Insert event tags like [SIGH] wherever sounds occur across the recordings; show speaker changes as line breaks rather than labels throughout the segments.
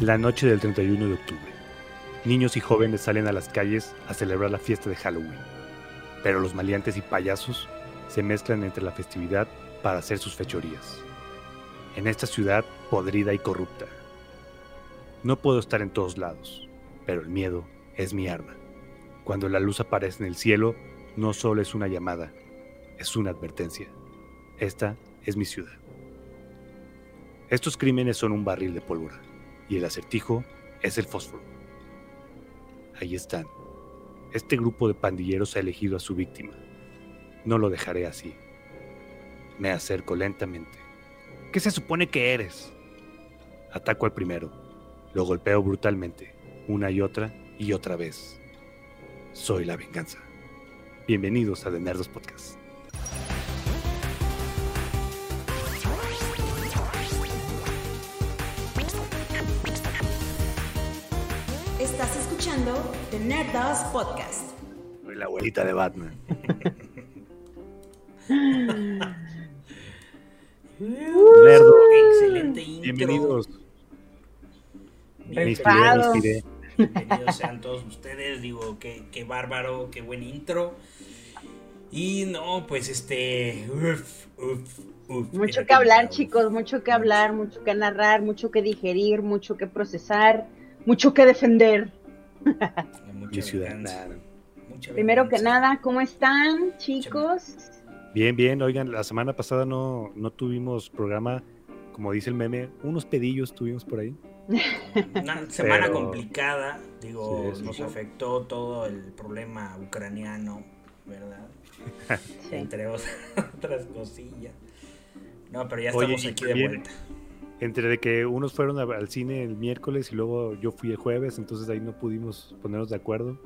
la
noche del 31 de octubre. Niños y jóvenes salen a las calles a celebrar la fiesta de Halloween. Pero los maleantes y payasos se mezclan entre la festividad para hacer sus fechorías. En esta ciudad podrida y corrupta. No puedo estar en todos lados, pero el miedo es mi arma. Cuando la luz aparece en el cielo, no solo es una llamada, es una advertencia. Esta es mi ciudad. Estos crímenes son un barril de pólvora y el acertijo es el fósforo. Ahí están. Este grupo de pandilleros ha elegido a su víctima. No lo dejaré así. Me acerco lentamente. ¿Qué se supone que eres? Ataco al primero. Lo golpeo brutalmente, una y otra y otra vez. Soy la venganza. Bienvenidos a The Nerdos Podcast.
Escuchando The Nerdos Podcast.
Soy la abuelita de Batman. [LAUGHS] Nerdo,
Excelente intro.
bienvenidos. Inspiré.
Bienvenidos sean todos ustedes. Digo, qué, qué bárbaro, qué buen intro. Y no, pues este. Uf, uf, uf.
Mucho que hablar, chicos, mucho que hablar, mucho que narrar, mucho que digerir, mucho que procesar, mucho que defender.
Mucha
Mi ciudad.
Primero que nada, ¿cómo están, chicos?
Bien, bien. Oigan, la semana pasada no, no tuvimos programa, como dice el meme, unos pedillos tuvimos por ahí. [LAUGHS]
Una semana
Pero-
complicada. Digo,
Sí,
nos
sí.
afectó todo el problema ucraniano, ¿verdad? [LAUGHS]
Sí.
Entre ot- [LAUGHS] otras cosillas. No, pero ya estamos aquí de vuelta.
Entre de que unos fueron al cine el miércoles y luego yo fui el jueves, entonces ahí no pudimos ponernos de acuerdo.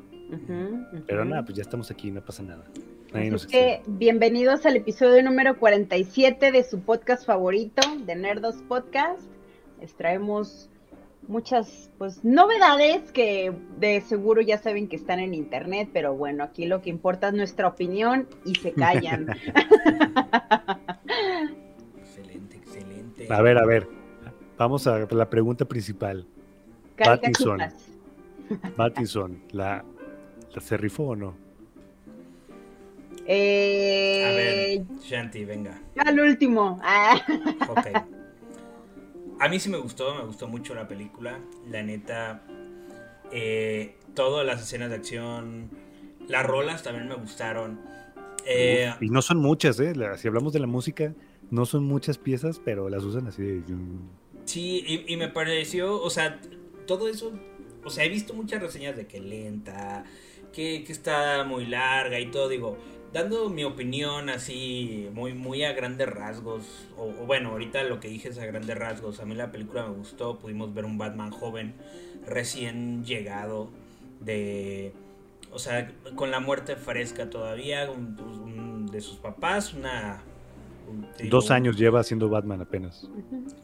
Pero nada, pues ya estamos aquí, no pasa nada. Nadie
Así
nos
que
extraña.
bienvenidos al episodio número 47 de su podcast favorito, de Nerdos Podcast. Les traemos muchas pues novedades que de seguro ya saben que están en internet, pero bueno, aquí lo que importa es nuestra opinión y se callan. [LAUGHS]
Excelente, excelente.
A ver, a ver. Vamos a la pregunta principal. Pattinson.
Caricaturas. [LAUGHS]
Pattinson, ¿la, la se rifó o no?
Eh,
A ver, Shanti, venga.
Al último. Ah.
Ok. A mí sí me gustó, me gustó mucho la película. La neta, eh, todas las escenas de acción, las rolas también me gustaron. Eh,
Uf, y no son muchas, ¿eh? Si hablamos de la música, no son muchas piezas, pero las usan así de...
sí, y, y me pareció, o sea, todo eso, o sea, he visto muchas reseñas de que lenta, que, que está muy larga y todo, digo, dando mi opinión así, muy, muy a grandes rasgos, o, o bueno, ahorita lo que dije es a grandes rasgos, a mí la película me gustó, pudimos ver un Batman joven, recién llegado, de, o sea, con la muerte fresca todavía, un- de sus papás, una...
Dos años lleva haciendo Batman apenas.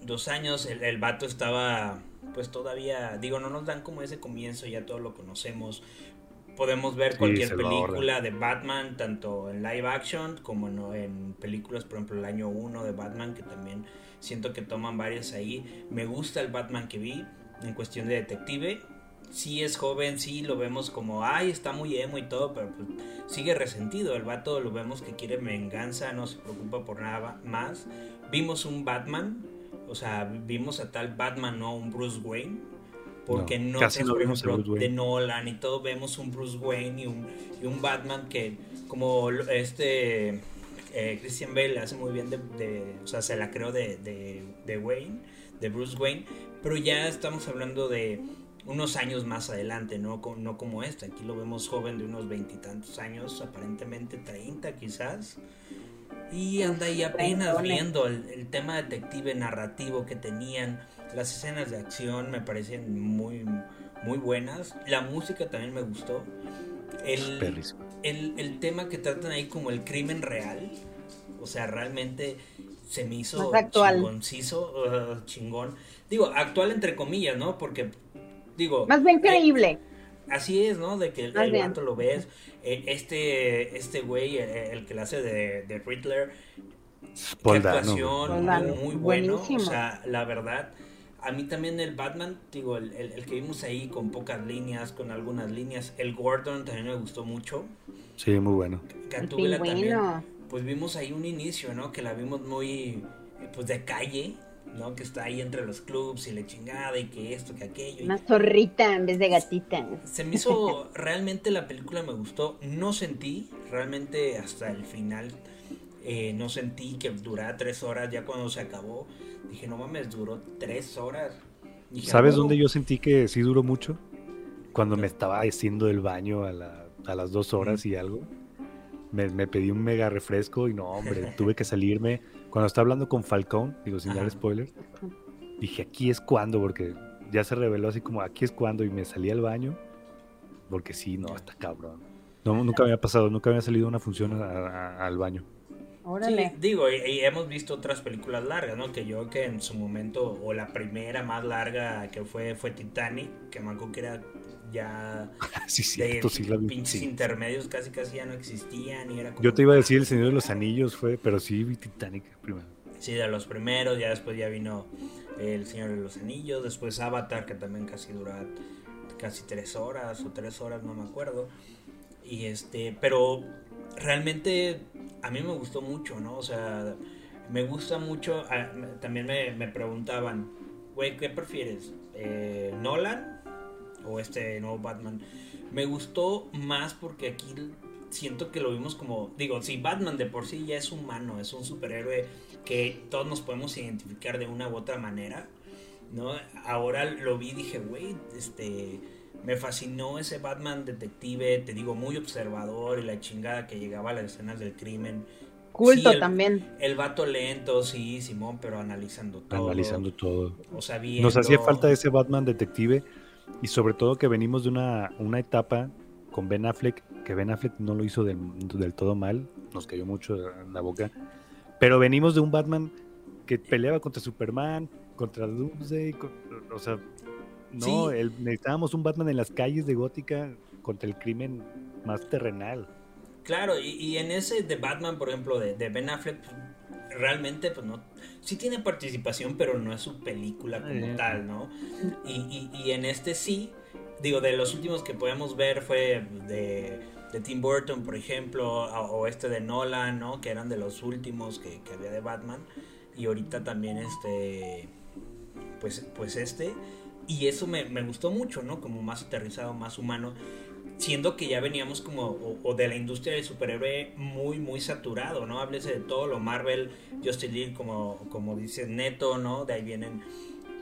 dos años, el, el vato estaba, pues todavía, digo, no nos dan como ese comienzo, ya todo lo conocemos. Podemos ver
Sí,
cualquier película de Batman, tanto en live action como en, en películas, por ejemplo, el año 1 de Batman, que también siento que toman varias ahí. Me gusta el Batman que vi en cuestión de detective. Sí es joven, sí lo vemos como, ay, está muy emo y todo, pero pues sigue resentido. El vato lo vemos que quiere venganza, no se preocupa por nada más. Vimos un Batman, o sea, vimos a tal Batman, no a un Bruce Wayne. Porque
No,
no,
casi no vimos a
ejemplo,
Bruce Wayne.
de Nolan y todo vemos un Bruce Wayne y un, y un Batman que, como este eh, Christian Bale hace muy bien de, de- o sea, se la creó de, de, de Wayne, de Bruce Wayne, pero ya estamos hablando de unos años más adelante, ¿no? Co- no como este, aquí lo vemos joven de unos veintitantos años, aparentemente 30 quizás, y anda ahí apenas viendo el, el tema detective narrativo que tenían, las escenas de acción me parecen muy, muy buenas, la música también me gustó, el, el, el tema que tratan ahí como el crimen real, o sea, realmente se me hizo
Más actual.
chingoncizo, uh, chingón. Digo, actual entre comillas, ¿no? Porque, digo...
Más bien
eh,
creíble.
Así es, ¿no? De que el,
Más
el vato lo ves. eh, Este, este güey, eh, el que le hace de, de Riddler, qué actuación
Paul Dano.
muy bueno.
Buenísimo.
O sea, la verdad, a mí también el Batman, digo, el, el- el que vimos ahí con pocas líneas, con algunas líneas, el Gordon también me gustó mucho.
Sí, muy bueno.
El
Gatúbela también, pues vimos ahí un inicio, ¿no? Que la vimos muy, eh, pues de calle, ¿no? Que está ahí entre los clubs y la chingada y que esto, que aquello.
Una zorrita en vez de gatita.
Se me hizo, realmente la película me gustó, no sentí, realmente hasta el final, eh, no sentí que durara tres horas, ya cuando se acabó, dije, no mames, duró tres horas. Dije,
¿Sabes
"Ah,
dónde
huevo".
yo sentí que sí duró mucho? Cuando me estaba haciendo el baño a, la- a las dos horas y algo. Me, me pedí un mega refresco y no, hombre, [LAUGHS] tuve que salirme. Cuando estaba hablando con Falcón, digo sin dar spoilers, dije aquí es cuando, porque ya se reveló así como aquí es cuando y me salí al baño. Porque sí, no, está cabrón. No, nunca me había pasado, nunca había salido a una función a- a- al baño.
Órale.
Sí, digo, y, y hemos visto otras películas largas, ¿no? Que yo que en su momento, o la primera más larga que fue, fue Titanic, que me acuerdo que era ya [LAUGHS]
sí,
de
cierto, sí la vi.
pinches
sí.
intermedios casi casi ya no existían y era como-
Yo te iba a decir El Señor de los Anillos fue, pero sí vi Titanic primero.
Sí, de los primeros, ya después ya vino El Señor de los Anillos, después Avatar, que también casi dura casi tres horas o tres horas, no me acuerdo. Y este, pero realmente a mí me gustó mucho, ¿no? O sea, me gusta mucho, ah, también me, me preguntaban, güey, ¿qué prefieres? Eh, ¿Nolan o este nuevo Batman? Me gustó más porque aquí siento que lo vimos como, digo, si Batman de por sí ya es humano, es un superhéroe que todos nos podemos identificar de una u otra manera, ¿no? Ahora lo vi y dije, güey, este, me fascinó ese Batman detective, te digo, muy observador y la chingada que llegaba a las escenas del crimen.
Culto
Sí, el-
también.
El vato lento, sí, Simón, pero analizando todo.
Analizando todo.
O sea, viendo-
Nos hacía falta ese Batman detective y sobre todo que venimos de una, una etapa con Ben Affleck, que Ben Affleck no lo hizo del, del todo mal, nos cayó mucho en la boca, pero venimos de un Batman que peleaba contra Superman, contra Doomsday, con- o sea, no,
Sí.
el- necesitábamos un Batman en las calles de Gótica contra el crimen más terrenal.
Claro, y, y en ese de Batman, por ejemplo, de, de Ben Affleck, pues, realmente, pues no. Sí tiene participación, pero no es su película como
Eh.
tal, ¿no? Y, y- y en este sí, digo, de los últimos que podemos ver fue de, de Tim Burton, por ejemplo, o, o este de Nolan, ¿no? Que eran de los últimos que, que había de Batman. Y ahorita también este. Pues, pues este. Y eso me, me gustó mucho, ¿no? Como más aterrizado, más humano siendo que ya veníamos como o, o de la industria del superhéroe muy muy saturado, ¿no? Háblese de todo lo Marvel, Justin League como como dice Neto, ¿no? De ahí vienen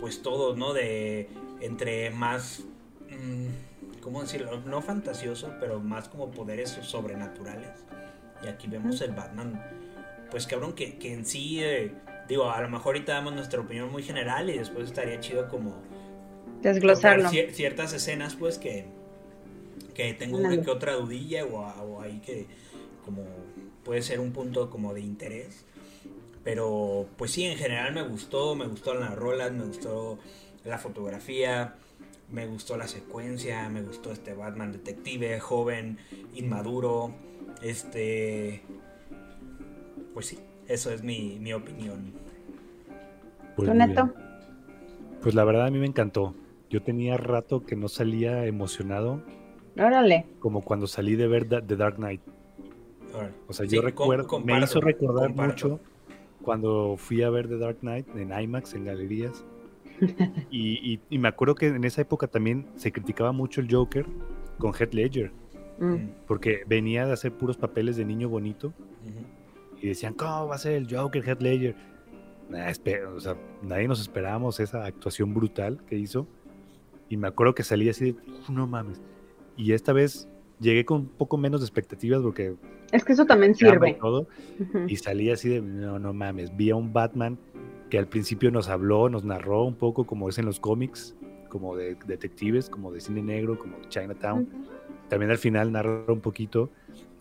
pues todos, ¿no? De entre más mm, ¿cómo decirlo? No fantasioso, pero más como poderes sobrenaturales. Y aquí vemos el Batman pues cabrón que, que en sí eh, digo, a lo mejor ahorita damos nuestra opinión muy general y después estaría chido como
Desglosarlo.
cier- ciertas escenas pues que que tengo una que otra dudilla o, ahí que como puede ser un punto como de interés. Pero pues sí en general me gustó me gustó las rolas me gustó la fotografía me gustó la secuencia me gustó este Batman detective joven inmaduro este pues sí eso es mi, mi opinión.
Pues. Pues la verdad a mí me encantó. Yo tenía rato que no salía emocionado
Órale.
como cuando salí de ver The Dark Knight.
Órale.
O sea,
Sí,
yo
com-
recuerdo, me
comparto,
hizo recordar
comparto.
mucho cuando fui a ver The Dark Knight en IMAX, en galerías. [LAUGHS] y, y- y me acuerdo que en esa época también se criticaba mucho el Joker con Heath Ledger,
Mm.
porque venía de hacer puros papeles de niño bonito
Ujú.
y decían, ¿cómo va a ser el Joker Heath Ledger? Nah, o sea, nadie nos esperábamos esa actuación brutal que hizo. Y me acuerdo que salí así de, "Uf, no mames. Y esta vez llegué con un poco menos de expectativas porque
Es que eso también sirve.
todo.
Ujú.
Y salí así de, no, no mames, vi a un Batman que al principio nos habló, nos narró un poco como es en los cómics, como de detectives, como de cine negro, como de Chinatown.
Ujú.
También al final narró un poquito.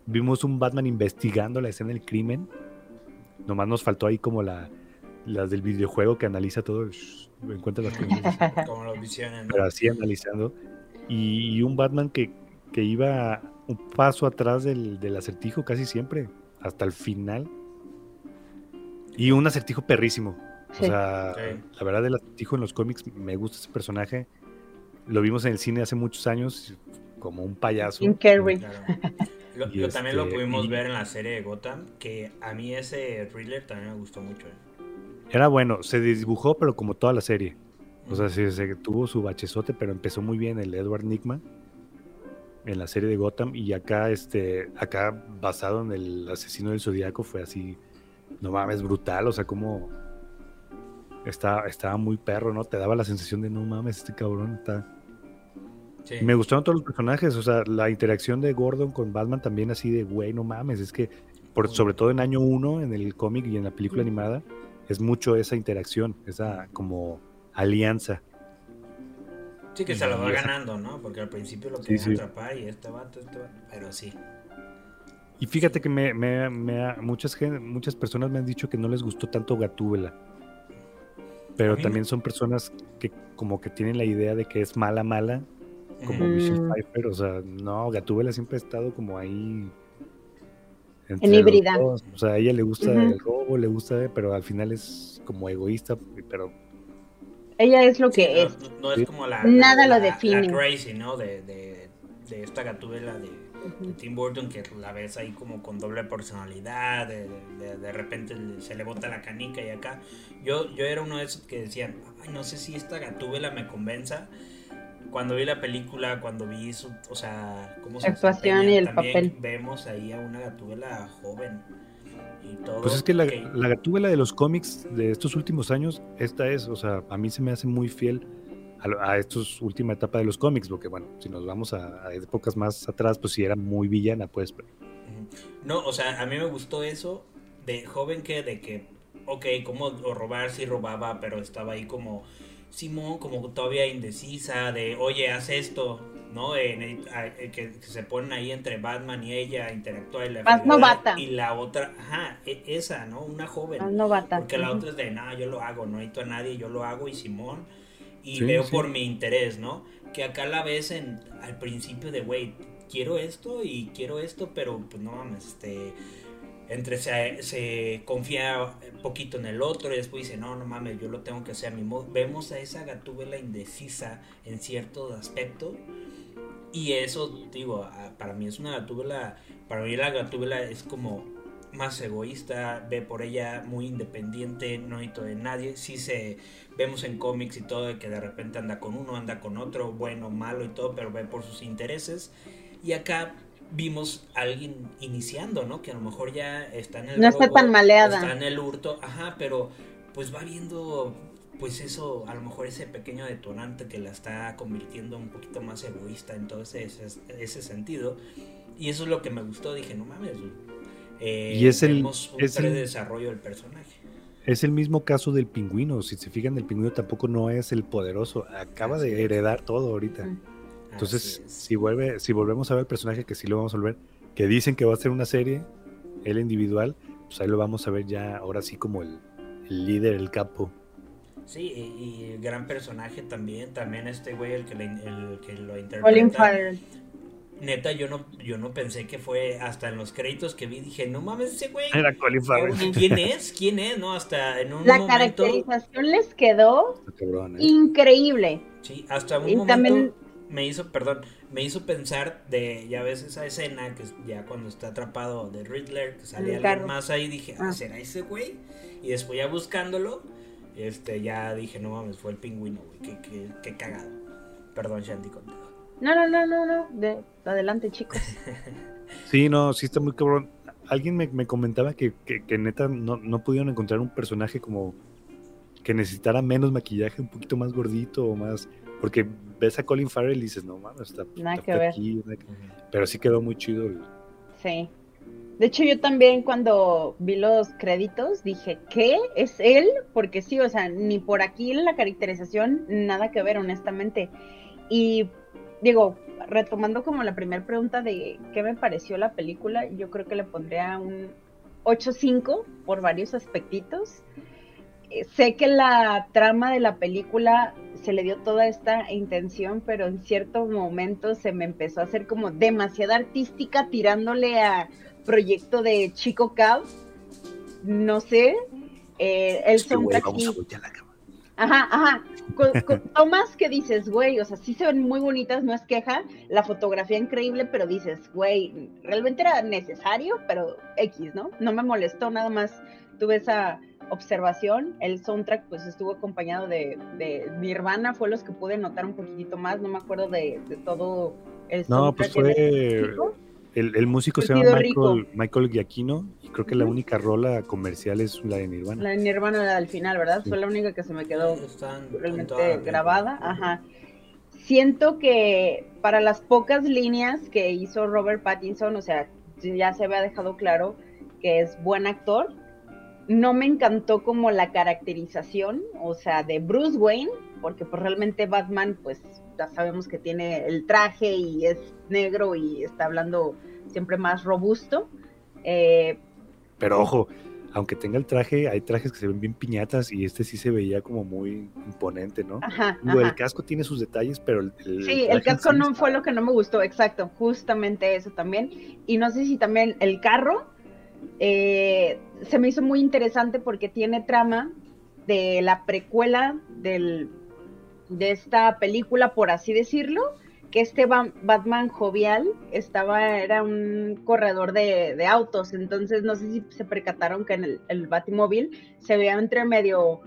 Vimos un Batman investigando la escena del crimen. Nomás nos faltó ahí como la las del videojuego que analiza todo, shh, encuentra las [LAUGHS] cosas,
como lo visionan ¿no?
pero así analizando. Y, y un Batman que, que iba un paso atrás del, del acertijo casi siempre, hasta el final. Y un acertijo perrísimo. O sea,
Sí.
la verdad del acertijo en los cómics me gusta ese personaje. Lo vimos en el cine hace muchos años como un payaso.
Jim Carrey.
Claro. Lo,
Y
lo- también lo
este,
pudimos
y-
ver en la serie de Gotham, que a mí ese thriller también me gustó mucho. ¿eh?
Era bueno, se dibujó, pero como toda la serie. O sea, sí, se tuvo su bachezote, pero empezó muy bien el Edward Nigma en la serie de Gotham. Y acá, este, acá basado en el asesino del zodiaco, fue así, no mames, brutal. O sea, como estaba, estaba muy perro, ¿no? Te daba la sensación de no mames, este cabrón está.
Sí.
Me gustaron todos los personajes, o sea, la interacción de Gordon con Batman también así de, güey, no mames, es que, por, sobre todo en año uno, en el cómic y en la película animada, es mucho esa interacción, esa como alianza.
Sí, que se lo va ganando, ¿no? Porque al principio lo
Sí,
querían
sí.
atrapar y este vato, este vato, pero sí.
Y fíjate que me, me- me ha- muchas, muchas personas me han dicho que no les gustó tanto Gatúbela. Pero también son personas que como que tienen la idea de que es mala, mala, como
Ujú.
Michelle
Mm.
Pfeiffer. O sea, no, Gatúbela siempre ha estado como ahí.
En híbrida.
O sea, a ella le gusta
Ujú.
el robo, le gusta, pero al final es como egoísta. Pero
Ella es lo
Sí,
que
no,
es.
no- no es como la.
Nada
la-
lo define.
La crazy, ¿no? De, de, de esta gatúbela de. Tim Burton que la ves ahí como con doble personalidad. De, de, de repente se le bota la canica y acá. Yo, yo era uno de esos que decían, ay, no sé si esta gatúbela me convenza. Cuando vi la película, cuando vi su, o sea, cómo se
Actuación y el
también
papel.
Vemos ahí a una gatúbela joven y todo.
pues es que la,
que-
la Gatúbela de los cómics de estos últimos años, esta es, o sea, a mí se me hace muy fiel a, a estos última etapa de los cómics, porque bueno, si nos vamos a, a épocas más atrás, pues sí era muy villana, pues. pero-.
No, o sea, a mí me gustó eso de joven que de que, ok, como robar sí robaba, pero estaba ahí como Simón, como todavía indecisa, de oye, haz esto, ¿no? En el- a- eh, que, que se ponen ahí entre Batman y ella a interactuar y la
Más novata.
Y la otra, ajá, e- esa, ¿no? Una joven.
Más novata.
Porque la otra es de, nada, yo lo hago, no necesito a nadie, yo lo hago y Simón. Y
Sí,
veo
sí.
por mi interés, ¿no? Que acá la ves en, al principio de, güey, quiero esto y quiero esto, pero pues no mames, este... Entre se, se confía un poquito en el otro y después dice, no, no mames, yo lo tengo que hacer a mi modo. Vemos a esa gatúbela indecisa en ciertos aspectos. Y eso, digo, a- para mí es una gatúbela, para mí la gatúbela es como más egoísta, ve por ella muy independiente, no necesito de nadie. Sí se vemos en cómics y todo de que de repente anda con uno, anda con otro, bueno, malo y todo, pero ve por sus intereses. Y acá vimos a alguien iniciando, ¿no? Que a lo mejor ya está en el
No está tan maleada.
Está en el hurto, ajá, pero pues va viendo pues eso, a lo mejor ese pequeño detonante que la está convirtiendo un poquito más egoísta en todo ese, ese, sentido. Y eso es lo que me gustó, dije, no mames, eh,
Y es el- es el-
desarrollo del personaje.
Es el mismo caso del pingüino. Si se fijan, el pingüino tampoco no es el poderoso. Acaba
Así
de
es.
heredar todo ahorita. Entonces, si vuelve, si volvemos a ver el personaje, que sí lo vamos a volver, que dicen que va a ser una serie, él individual, pues ahí lo vamos a ver ya ahora sí como el, el líder, el capo.
Sí, y, y gran personaje también, también este güey, el que, le- el que lo interpreta.
Colin Farrell.
Neta, yo no, yo no pensé que fue hasta en los créditos que vi, dije, no mames, ese güey.
Era Colin Farrell.
¿Quién es? ¿Quién es? No, hasta en un
La
momento.
caracterización les quedó
Cabrón, ¿eh?
increíble.
Sí, hasta un
Y
momento
también-
me hizo, perdón, me hizo pensar de, ya ves esa escena que ya cuando está atrapado de Riddler, que
el
alguien más ahí, dije, ah,
Ah.
¿será ese güey? Y después ya buscándolo, este, ya dije, no mames, fue el pingüino, güey, qué, qué, qué cagado. Perdón, Shandy, contigo.
No, no, no, no, no. De, adelante, chicos. [LAUGHS]
Sí, no, sí está muy cabrón. Alguien me, me comentaba que, que, que neta no, no pudieron encontrar un personaje como que necesitara menos maquillaje, un poquito más gordito o más. Porque ves a Colin Farrell y dices, no mames, está,
Nada
está
que ver.
aquí, nada que- Pero sí quedó muy chido. el-
Sí. De hecho, yo también cuando vi los créditos dije, ¿qué? ¿Es él? Porque sí, o sea, ni por aquí la caracterización, nada que ver, honestamente. Y digo, retomando como la primera pregunta de qué me pareció la película, yo creo que le pondría un 8.5 por varios aspectitos. Eh, Sé que la trama de la película se le dio toda esta intención, pero en cierto momento se me empezó a hacer como demasiada artística tirándole a proyecto de Chico Cab. No sé. Eh, el
Es que,
soundtrack
vamos a voltear la cama.
Ajá, ajá. Con, con [LAUGHS] tomas que dices, güey, o sea, sí se ven muy bonitas, no es queja. La fotografía increíble, pero dices, güey, realmente era necesario, pero X, ¿no? No me molestó, nada más tuve esa observación. El soundtrack, pues estuvo acompañado de, de Nirvana, fue los que pude notar un poquitito más. No me acuerdo de, de todo el
No,
soundtrack.
pues
en
fue. El, el músico se llama. Michael, Michael Giacchino y creo que la única rola comercial es la de Nirvana.
La de Nirvana la del final, ¿verdad?
Sí.
Fue la única que se me quedó
Están
realmente grabada. Ajá. Siento que para las pocas líneas que hizo Robert Pattinson, o sea, ya se había dejado claro que es buen actor. No me encantó como la caracterización, o sea, de Bruce Wayne, porque pues realmente Batman, pues ya sabemos que tiene el traje y es negro y está hablando siempre más robusto. Eh,
Pero ojo, aunque tenga el traje, hay trajes que se ven bien piñatas y este sí se veía como muy imponente, ¿no?
ajá,
Digo, el casco tiene sus detalles, pero el, el
Sí, el casco
sí
no
está-
fue lo que no me gustó, exacto, justamente eso también. Y no sé si también el carro eh, se me hizo muy interesante porque tiene trama de la precuela del, de esta película, por así decirlo, que este Ba- Batman jovial estaba, era un corredor de, de autos, entonces no sé si se percataron que en el, el Batimóvil se veía entre medio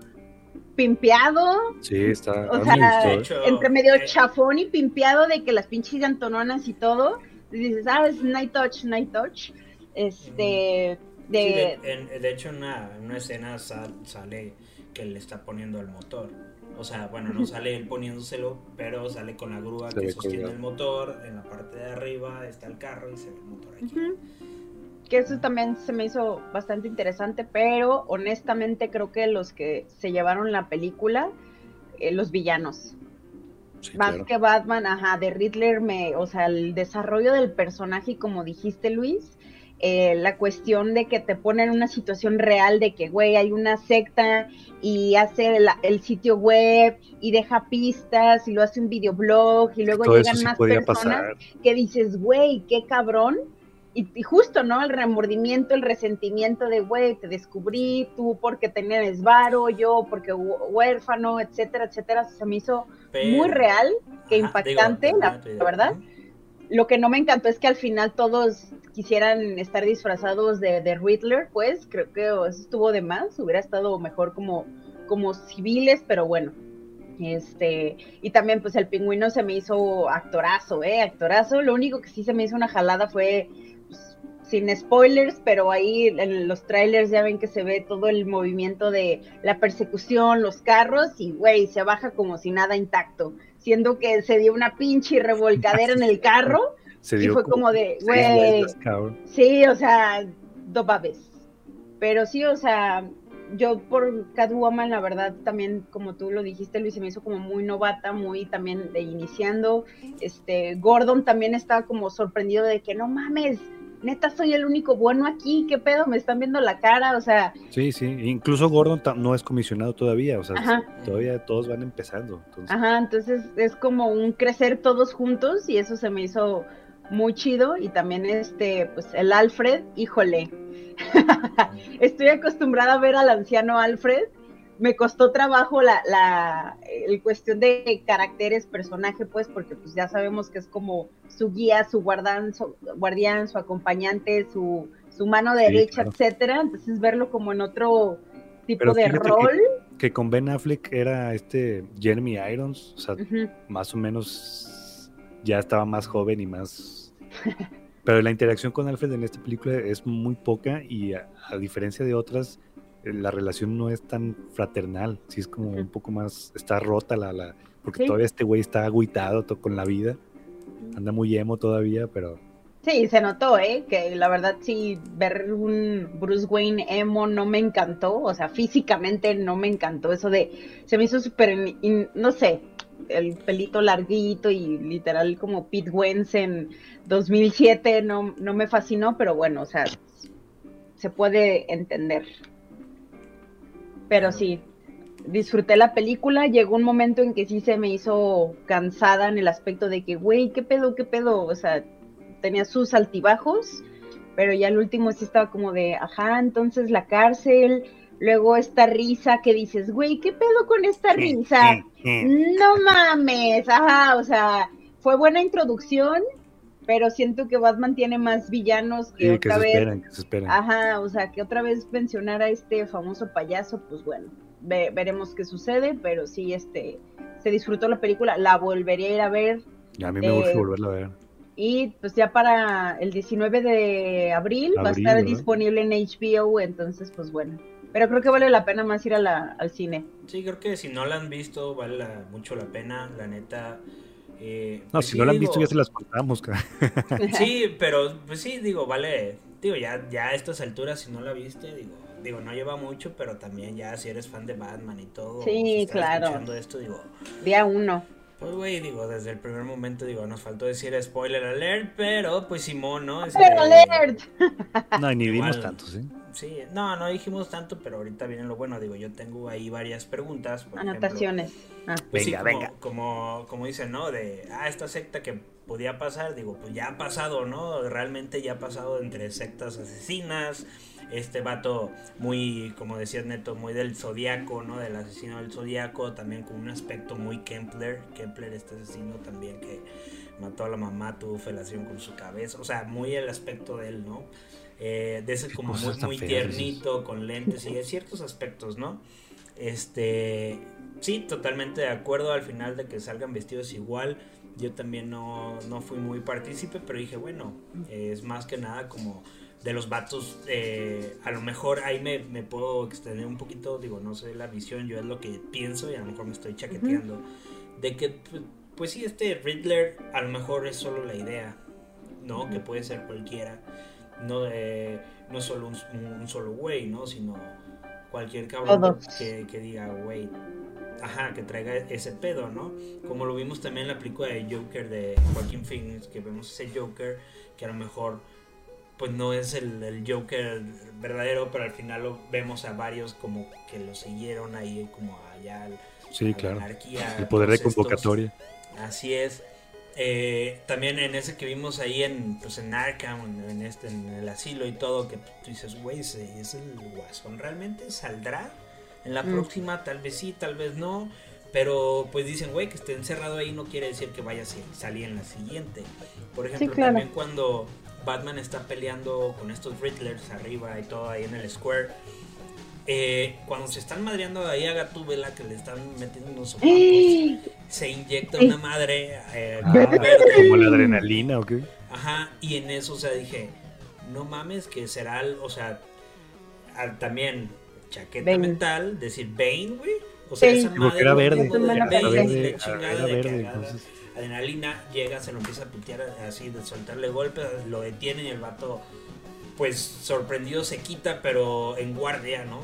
pimpeado,
Sí, está.
O sea,
¿eh?
hecho,
entre medio
eh,
chafón y pimpeado de que las pinches llantononas y todo. Y dices, ah, es Night Touch, Night Touch. Este,
sí,
de,
de, en- de hecho, en una, en una escena sal- sale que le está poniendo el motor. O sea, bueno, no sale él poniéndoselo, pero sale con la grúa
Se
que sostiene el motor. En la parte de arriba está el carro y se ve el motor aquí.
Que eso también se me hizo bastante interesante, pero honestamente creo que los que se llevaron la película, eh, los villanos.
Sí,
Más
claro.
que Batman, ajá, de Riddler, me, o sea, el desarrollo del personaje, y como dijiste Luis, eh, la cuestión de que te ponen en una situación real de que, güey, hay una secta y hace el, el sitio web y deja pistas y lo hace un videoblog y luego
Todo
llegan
sí
más personas
pasar.
que dices, güey, qué cabrón. Y, y justo, ¿no? El remordimiento, el resentimiento de, güey, te descubrí, tú porque tenías varo, yo porque hu- huérfano, etcétera, etcétera. Se me hizo
Pero-
muy real, que
Ajá,
impactante,
digo,
la, la verdad. Lo que no me encantó es que al final todos quisieran estar disfrazados de, de Riddler, pues creo que eso estuvo de más, hubiera estado mejor como, como civiles, pero bueno. Este, y también pues el pingüino se me hizo actorazo, eh, actorazo. Lo único que sí se me hizo una jalada fue pues, sin spoilers, pero ahí en los trailers ya ven que se ve todo el movimiento de la persecución, los carros, y güey, se baja como si nada intacto, siendo que se dio una pinche revolcadera en el carro,
Se
y
dio
fue como de, güey, sí, o sea, do babes. Pero sí, o sea, yo por Catwoman, la verdad, también, como tú lo dijiste, Luis, se me hizo como muy novata, muy también de iniciando. Este, Gordon también estaba como sorprendido de que no mames, neta soy el único bueno aquí, qué pedo, me están viendo la cara, o sea,
Sí, sí. Incluso Gordon no es comisionado todavía. O sea,
Ajá.
todavía todos van empezando. Entonces,
Ajá, entonces es como un crecer todos juntos y eso se me hizo muy chido y también este, pues el Alfred, híjole, [LAUGHS] estoy acostumbrada a ver al anciano Alfred, me costó trabajo la, la el cuestión de caracteres, personaje, pues, porque pues ya sabemos que es como su guía, su guardián, su, guardián, su acompañante, su, su mano derecha,
claro.
etcétera, entonces verlo como en otro tipo
Pero
de
que-
rol.
que con Ben Affleck era este Jeremy Irons. O sea, más o menos ya estaba más joven y más. [LAUGHS] Pero la interacción con Alfred en esta película es muy poca y a, a diferencia de otras, eh, la relación no es tan fraternal. Sí es como un poco más, está rota la, la porque
Sí.
todavía este güey está agüitado con la vida. Anda muy emo todavía, pero
Sí, se notó, ¿eh? Que la verdad sí, ver un Bruce Wayne emo no me encantó, o sea, físicamente no me encantó eso de, se me hizo súper, no sé, el pelito larguito y literal como Pete Wentz en 2007 no, no me fascinó, pero bueno, o sea, se puede entender. Pero sí, disfruté la película, llegó un momento en que sí se me hizo cansada en el aspecto de que, güey, ¿qué pedo, qué pedo? O sea, tenía sus altibajos, pero ya el último sí estaba como de, ajá, entonces la cárcel, Luego esta risa que dices, güey, ¿qué pedo con esta risa? No mames, ajá, o sea, fue buena introducción, pero siento que Batman tiene más villanos que
Sí,
otra
que se
vez.
esperan, que se esperan.
Ajá, o sea, que otra vez mencionar a este famoso payaso, pues bueno, ve- veremos qué sucede, pero sí, este, se disfrutó la película, la volvería a ir a ver
Y a mí me
eh,
gusta volverla a ver.
y pues ya para el 19 de abril, va a estar
¿verdad?
disponible en HBO, entonces pues bueno, pero creo que vale la pena más ir a la, al cine.
Sí, creo que si no la han visto, vale la- mucho la pena, la neta. eh,
No,
pues
si
sí,
no la han
digo-
visto ya se las contamos, cara. [LAUGHS]
Sí, [LAUGHS] pero pues sí, digo, vale. Digo, ya, ya a estas alturas, si no la viste, digo, digo, no lleva mucho, pero también ya si eres fan de Batman y todo,
Sí,
si estás
claro.
escuchando esto, digo,
Día uno.
pues güey, digo, desde el primer momento, digo, nos faltó decir spoiler alert, pero pues Simón, ¿no? Este,
¡Spoiler alert!
No, y ni
Igual.
tantos, ¿eh?
Sí, no, no dijimos tanto, pero ahorita viene lo bueno, digo, yo tengo ahí varias preguntas. por ejemplo,
Anotaciones. Ah.
Pues sí,
Venga,
como,
venga.
Como, como dicen, ¿no? De, ah, esta secta que podía pasar, digo, pues ya ha pasado, ¿no? Realmente ya ha pasado entre sectas asesinas, este vato muy, como decía Neto, muy del zodiaco, ¿no? Del asesino del zodiaco, también con un aspecto muy Kempler, Kempler, este asesino también que mató a la mamá, tuvo felación con su cabeza, o sea, muy el aspecto de él, ¿no? Eh, de ese como muy, muy tiernito, con lentes y de ciertos aspectos, ¿no? Este, sí, totalmente de acuerdo al final de que salgan vestidos igual. Yo también no, no fui muy partícipe, pero dije, bueno, es más que nada como de los vatos, eh, a lo mejor ahí me, me puedo extender un poquito, digo, no sé la visión, yo es lo que pienso y a lo mejor me estoy chaqueteando, de que, pues, pues sí, este Riddler a lo mejor es solo la idea, ¿no? Que puede ser cualquiera, no, eh, no solo un, un solo güey, ¿no? Sino cualquier cabrón que, que diga, güey, ajá, que traiga ese pedo, ¿no? Como lo vimos también en la película de Joker de Joaquin Phoenix, que vemos ese Joker que a lo mejor pues no es el, el Joker verdadero, pero al final lo vemos a varios como que lo siguieron ahí como allá al-
Sí,
a la
claro.
anarquía,
El poder de
estos-
convocatoria.
Así es. Eh, también en ese que vimos ahí en, pues en Arkham, en, en este, en el asilo y todo, que tú dices, güey, ese es el guasón, ¿realmente saldrá? En la
Mm.
próxima tal vez sí, tal vez no, pero pues dicen, güey, que esté encerrado ahí no quiere decir que vaya a salir en la siguiente. Por ejemplo,
claro.
también cuando Batman está peleando con estos Riddlers arriba y todo ahí en el Square, eh, cuando se están madreando ahí a Gatúbela, que le están metiendo unos sopapos, se inyecta una madre eh,
Ah, como la adrenalina, ¿o qué?
Ajá, y en eso, o sea, dije, no mames, que será, o sea, al- también chaqueta
Bane.
mental, decir Bane, güey. O sea, esa
Porque
madre
era verde.
mismo de
Era
Bane,
verde,
y la
era
chingada
era
de que
verde,
agarra
entonces.
adrenalina, llega, se lo empieza a putear así, de soltarle golpes, lo detienen y el vato, pues sorprendido se quita, pero en guardia, ¿no?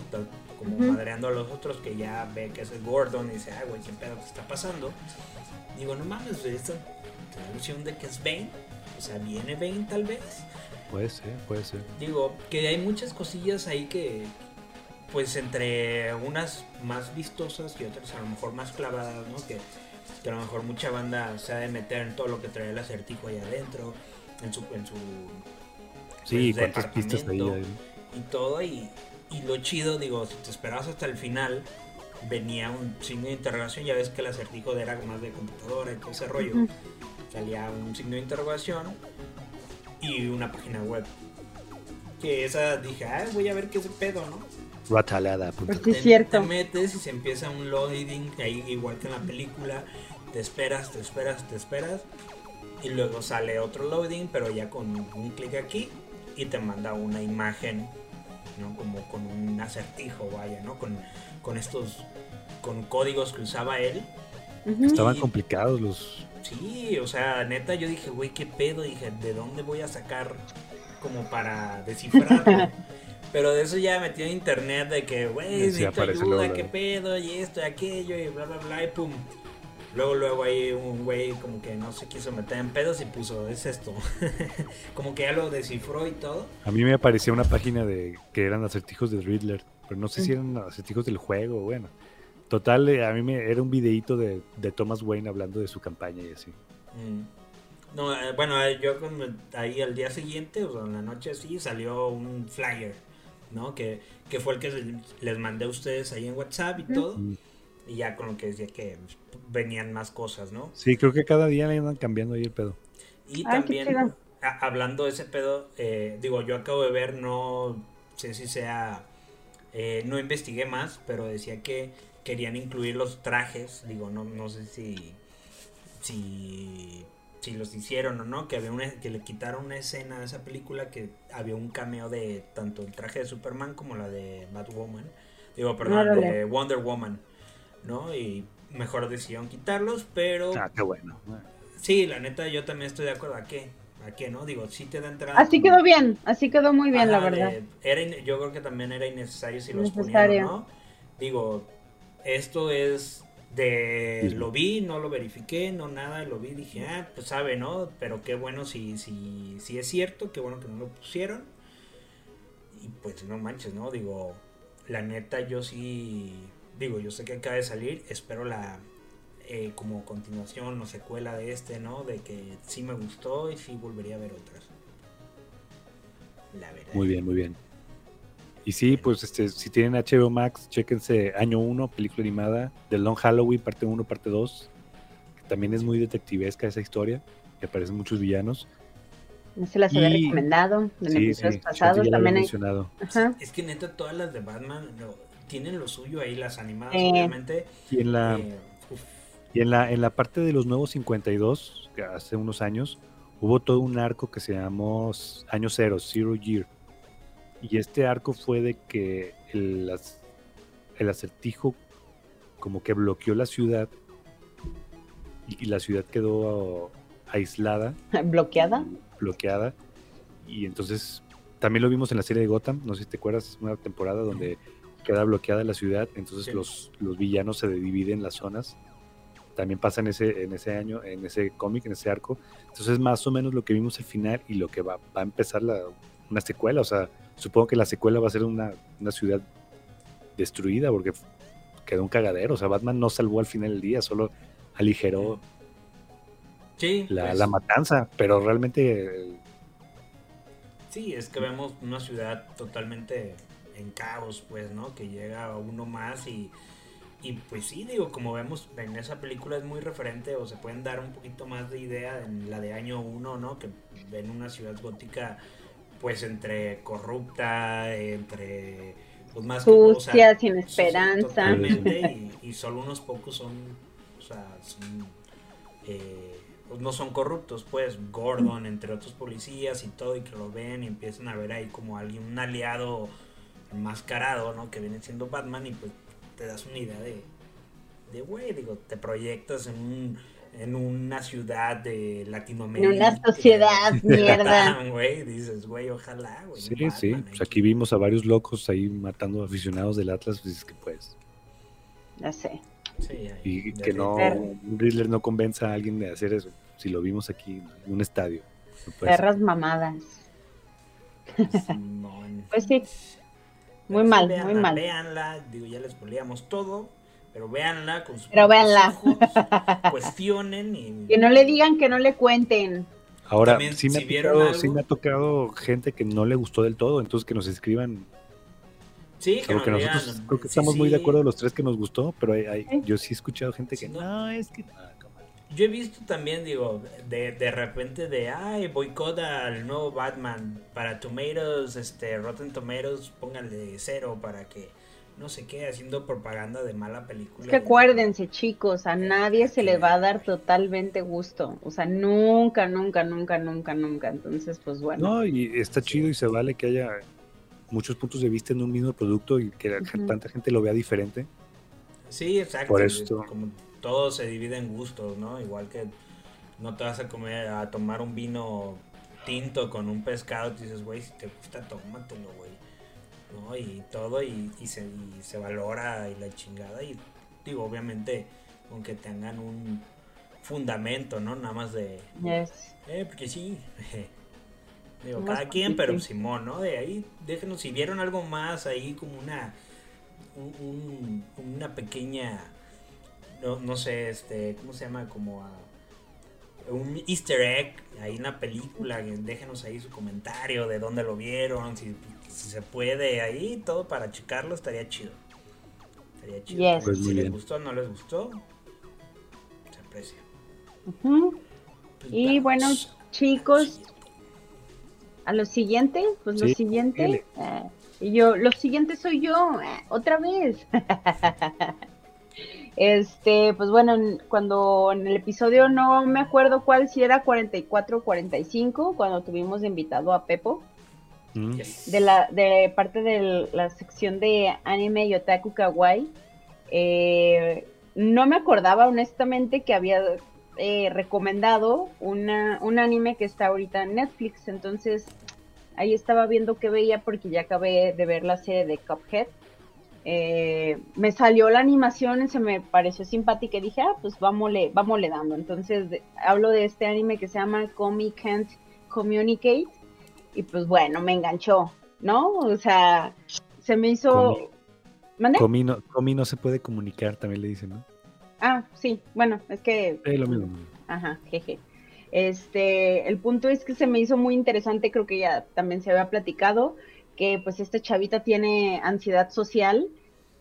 Como madreando a los otros que ya ve que es el Gordon y dice, ay, güey, ¿qué pedo que está pasando? Digo, no mames, esta traducción de que es Bane, o sea, viene Bane tal vez.
Puede ser, puede ser.
Digo, que hay muchas cosillas ahí que, pues entre unas más vistosas y otras a lo mejor más clavadas, ¿no? Que, que a lo mejor mucha banda se ha de meter en todo lo que trae el acertijo ahí adentro, en su, en su
Sí,
pues,
cuántas pistas ahí hay.
y todo. Y, y lo chido, digo, si te esperabas hasta el final, venía un signo de interrogación. Ya ves que el acertijo era más de computadora y todo ese rollo. Salía un signo de interrogación y una página web. Que esa dije, ah, voy a ver qué es el pedo, ¿no?
Ratalada.
Sí, es cierto.
Te metes y se empieza un loading, ahí igual que en la película. Te esperas, te esperas, te esperas. Y luego sale otro loading, pero ya con un clic aquí. Y te manda una imagen, ¿no? Como con un acertijo, vaya, ¿no? Con, con estos, con códigos que usaba él.
Estaban
Y-
complicados los.
Sí, o sea, neta, yo dije, güey, qué pedo. Dije, ¿de dónde voy a sacar como para descifrarlo? [LAUGHS] Pero de eso ya metí en internet de que, güey, necesito
aparece
ayuda,
luego,
qué pedo, y esto, y aquello, y bla, bla, bla, y pum. Luego, luego ahí un güey como que no se quiso meter en pedos y puso, es esto. [LAUGHS] como que ya lo descifró y todo.
A mí me aparecía una página de que eran acertijos de Riddler, pero no sé si eran acertijos del juego, bueno. Total, eh, a mí me era un videíto de, de Thomas Wayne hablando de su campaña y así.
Mm. No, eh, bueno, eh, yo ahí al día siguiente, o sea, en la noche así, salió un flyer ¿no? Que, que fue el que les mandé a ustedes ahí en WhatsApp y todo.
Mm.
Y ya con lo que decía que venían más cosas, ¿no?
Sí, creo que cada día le andan cambiando ahí el pedo.
Y
Ay, qué
también, a- hablando de ese pedo, eh, digo, yo acabo de ver, no sé si sea, eh, no investigué más, pero decía que querían incluir los trajes, digo, no, no sé si, si, si los hicieron o no, que había una, que le quitaron una escena de esa película que había un cameo de tanto el traje de Superman como la de Batwoman, digo, perdón,
Órale.
de Wonder Woman, ¿no? Y mejor decidieron quitarlos, pero...
Ah, qué bueno.
Sí, la neta, yo también estoy de acuerdo. ¿A qué? ¿A qué no? Digo, sí te da entrada.
Así
como-
quedó bien, así quedó muy bien, la verdad.
de- era in- yo creo que también era innecesario si los ponían, ¿no? Digo, esto es de...
Sí.
Lo vi, no lo verifiqué, no nada, lo vi, dije, ah, pues sabe, ¿no? Pero qué bueno si, si, si es cierto, qué bueno que no lo pusieron. Y pues no manches, ¿no? Digo, la neta, yo sí... Digo, yo sé que acaba de salir, espero la... eh, como continuación o secuela de este, ¿no? De que sí me gustó y sí volvería a ver otras. La verdad.
Muy bien, muy bien. Y sí, pues este, si tienen HBO Max, chéquense Año 1, película animada, The Long Halloween, parte 1, parte 2, que también es muy detectivesca esa historia, que aparecen muchos villanos.
No se las había recomendado en
Sí,
episodios
sí,
pasados. También hay.
mencionado.
Ajá.
Es que neta, todas las de Batman lo- tienen lo suyo ahí, las animadas, obviamente.
Y en la,
eh,
y en la, en la parte de los nuevos 52, que hace unos años, hubo todo un arco que se llamó Año Cero, Zero Year. Y este arco fue de que el, el acertijo como que bloqueó la ciudad y, y la ciudad quedó aislada, [LAUGHS]
Bloqueada.
bloqueada. Y entonces también lo vimos en la serie de Gotham, no sé si te acuerdas, una temporada donde queda bloqueada la ciudad, entonces
Sí.
los, los villanos se dividen en las zonas. También pasa en ese, en ese año, en ese cómic, en ese arco. Entonces más o menos lo que vimos al final y lo que va, va a empezar la, una secuela. O sea, supongo que la secuela va a ser una, una ciudad destruida porque quedó un cagadero. O sea, Batman no salvó al final del día, solo aligeró
sí,
la,
pues,
la matanza, pero realmente eh,
sí, es que vemos una ciudad totalmente en caos, pues, ¿no? Que llega uno más y, y pues sí, digo, como vemos en esa película es muy referente o se pueden dar un poquito más de idea en la de año 1, ¿no? Que ven una ciudad gótica pues entre corrupta, entre pues más que todo, o sea,
Sucia, sin
Sí,
esperanza. [LAUGHS]
Y solo unos pocos son, o sea, son, eh, pues no son corruptos, pues Gordon, entre otros policías y todo, y que lo ven y empiezan a ver ahí como alguien, un aliado enmascarado, ¿no? Que viene siendo Batman y pues te das una idea de, de güey, digo, te proyectas en un en una ciudad de
En
Latinoamérica.
una sociedad, [LAUGHS] mierda.
Güey, dices, güey, ojalá, güey.
sí, sí.
Batman
Pues aquí vimos a varios locos ahí matando aficionados del Atlas, pues es que pues.
Ya sé.
Sí, ahí,
Y que no, un Riddler no convenza a alguien de hacer eso. Si lo vimos aquí en un estadio. No.
Perras mamadas. Pues sí. Muy mal,
véanla,
muy mal.
Véanla, digo, ya les spoileamos todo, pero véanla con sus
Pero véanla.
ojos, [LAUGHS] cuestionen y...
Que no le digan, que no le cuenten.
Ahora,
También,
sí, me
si
ha
vieron
tocado,
algo-
sí me ha tocado gente que no le gustó del todo, entonces que nos escriban.
Sí, que nos
nosotros creo que
sí,
estamos muy de acuerdo los tres que nos gustó, pero hay, hay- yo sí he escuchado gente que
Sí, no.
no, es que. Ah, come on".
Yo he visto también, digo, de, de repente de, ay, boicot al nuevo Batman. Para Tomatoes, este, Rotten Tomatoes, pónganle cero para que no sé qué, haciendo propaganda de mala película.
Es que acuérdense, chicos, a nadie se le va a dar totalmente gusto. O sea, nunca, nunca, nunca, nunca, nunca. Entonces, pues bueno.
No, y está chido y se vale que haya muchos puntos de vista en un mismo producto y que tanta gente lo vea diferente.
Sí, exacto.
Por esto.
Como todo se divide en gustos, ¿no? Igual que no te vas a comer, a tomar un vino tinto con un pescado, te dices, güey, si te gusta, tómatelo, güey. ¿No? Y todo, y, y se, y se valora y la chingada. Y digo, obviamente, aunque tengan un fundamento, ¿no? Nada más de,
Yes.
eh, porque sí. [LAUGHS] Digo, cada quien, pero. Simón, ¿no? De ahí, déjenos, si vieron algo más ahí, como una, un- un- una pequeña, no, no sé, este, ¿cómo se llama? Como a- un easter egg ahí en la película, déjenos ahí su comentario de dónde lo vieron, si, si se puede ahí, todo para checarlo, estaría chido. Estaría chido.
Yes.
Pues
si les gustó o no les gustó, se aprecia. Pues
Y
vamos
bueno, chicos, a lo siguiente, pues lo siguiente. eh, y yo, lo siguiente soy yo, eh, otra vez. [LAUGHS] este, pues bueno, en- cuando en el episodio no me acuerdo cuál, si era 44 o 45, cuando tuvimos invitado a Pepo,
Mm.
De la de parte de la sección de anime y otaku kawaii. eh, no me acordaba honestamente que había eh, recomendado una, un anime que está ahorita en Netflix, entonces ahí estaba viendo qué veía porque ya acabé de ver la serie de Cuphead. Eh, me salió la animación y se me pareció simpática y dije, ah, pues vámosle, vámosle dando. Entonces de- hablo de este anime que se llama Comi Can't Communicate y pues bueno, me enganchó, ¿no? O sea, se me hizo...
Comi. No, no se puede comunicar, también le dicen, ¿no?
Ah, sí, bueno, es que
lo mismo.
Ajá, jeje. Este, el punto es que se me hizo muy interesante, creo que ya también se había platicado, que pues esta chavita tiene ansiedad social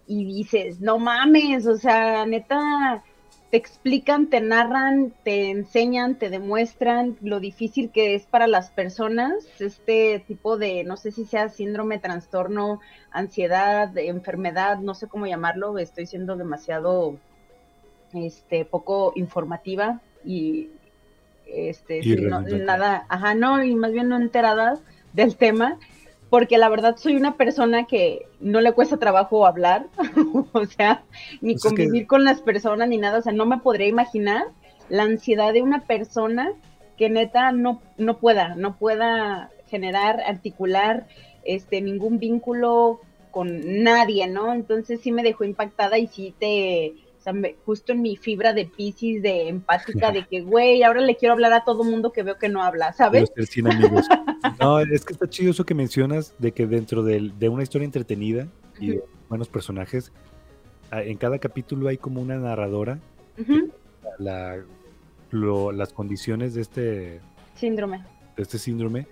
y dices, no mames, o sea, neta, te explican, te narran, te enseñan, te demuestran lo difícil que es para las personas este tipo de, no sé si sea síndrome, trastorno, ansiedad, enfermedad, no sé cómo llamarlo, estoy siendo demasiado este poco informativa y este
Y
no- nada, ajá, no, y más bien no enterada del tema, porque la verdad soy una persona que no le cuesta trabajo hablar, [LAUGHS] o sea, ni
Pues es que-
convivir con las personas ni nada, o sea, no me podría imaginar la ansiedad de una persona que neta no, no pueda, no pueda generar, articular este ningún vínculo con nadie, ¿no? Entonces sí me dejó impactada y sí te, sea, me- justo en mi fibra de piscis, de empática, de [LAUGHS] que, güey, ahora le quiero hablar a todo mundo que veo que no habla, ¿sabes?
100 amigos. [LAUGHS] No, es que está chido eso que mencionas de que dentro del- de una historia entretenida y de buenos personajes, en cada capítulo hay como una narradora, la, lo- las condiciones de este,
Síndrome.
de este síndrome,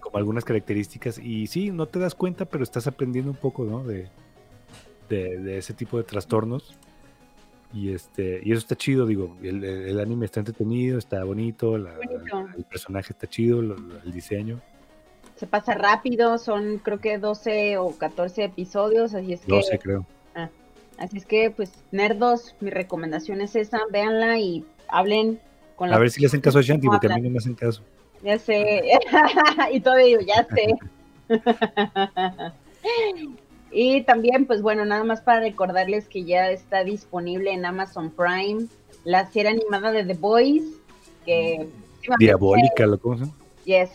como algunas características. Y sí, no te das cuenta, pero estás aprendiendo un poco, ¿no? De, de, de ese tipo de trastornos. Y este y eso está chido, digo, el, el- anime está entretenido, está bonito, la-
Bonito.
el personaje está chido, lo- lo- el diseño.
Se pasa rápido, son creo que 12 o 14 episodios, así es que,
No sé, creo.
así es que, pues, nerdos, mi recomendación es esa, véanla y hablen con
A
la
ver si le hacen caso a Shanti, porque a mí no me hacen caso.
Ya sé. [LAUGHS] y todavía digo, ya sé. [LAUGHS] [LAUGHS] y también, pues bueno, nada más para recordarles que ya está disponible en Amazon Prime la serie animada de The Boys, que
Diabólica, lo cómo se llama?
Yes.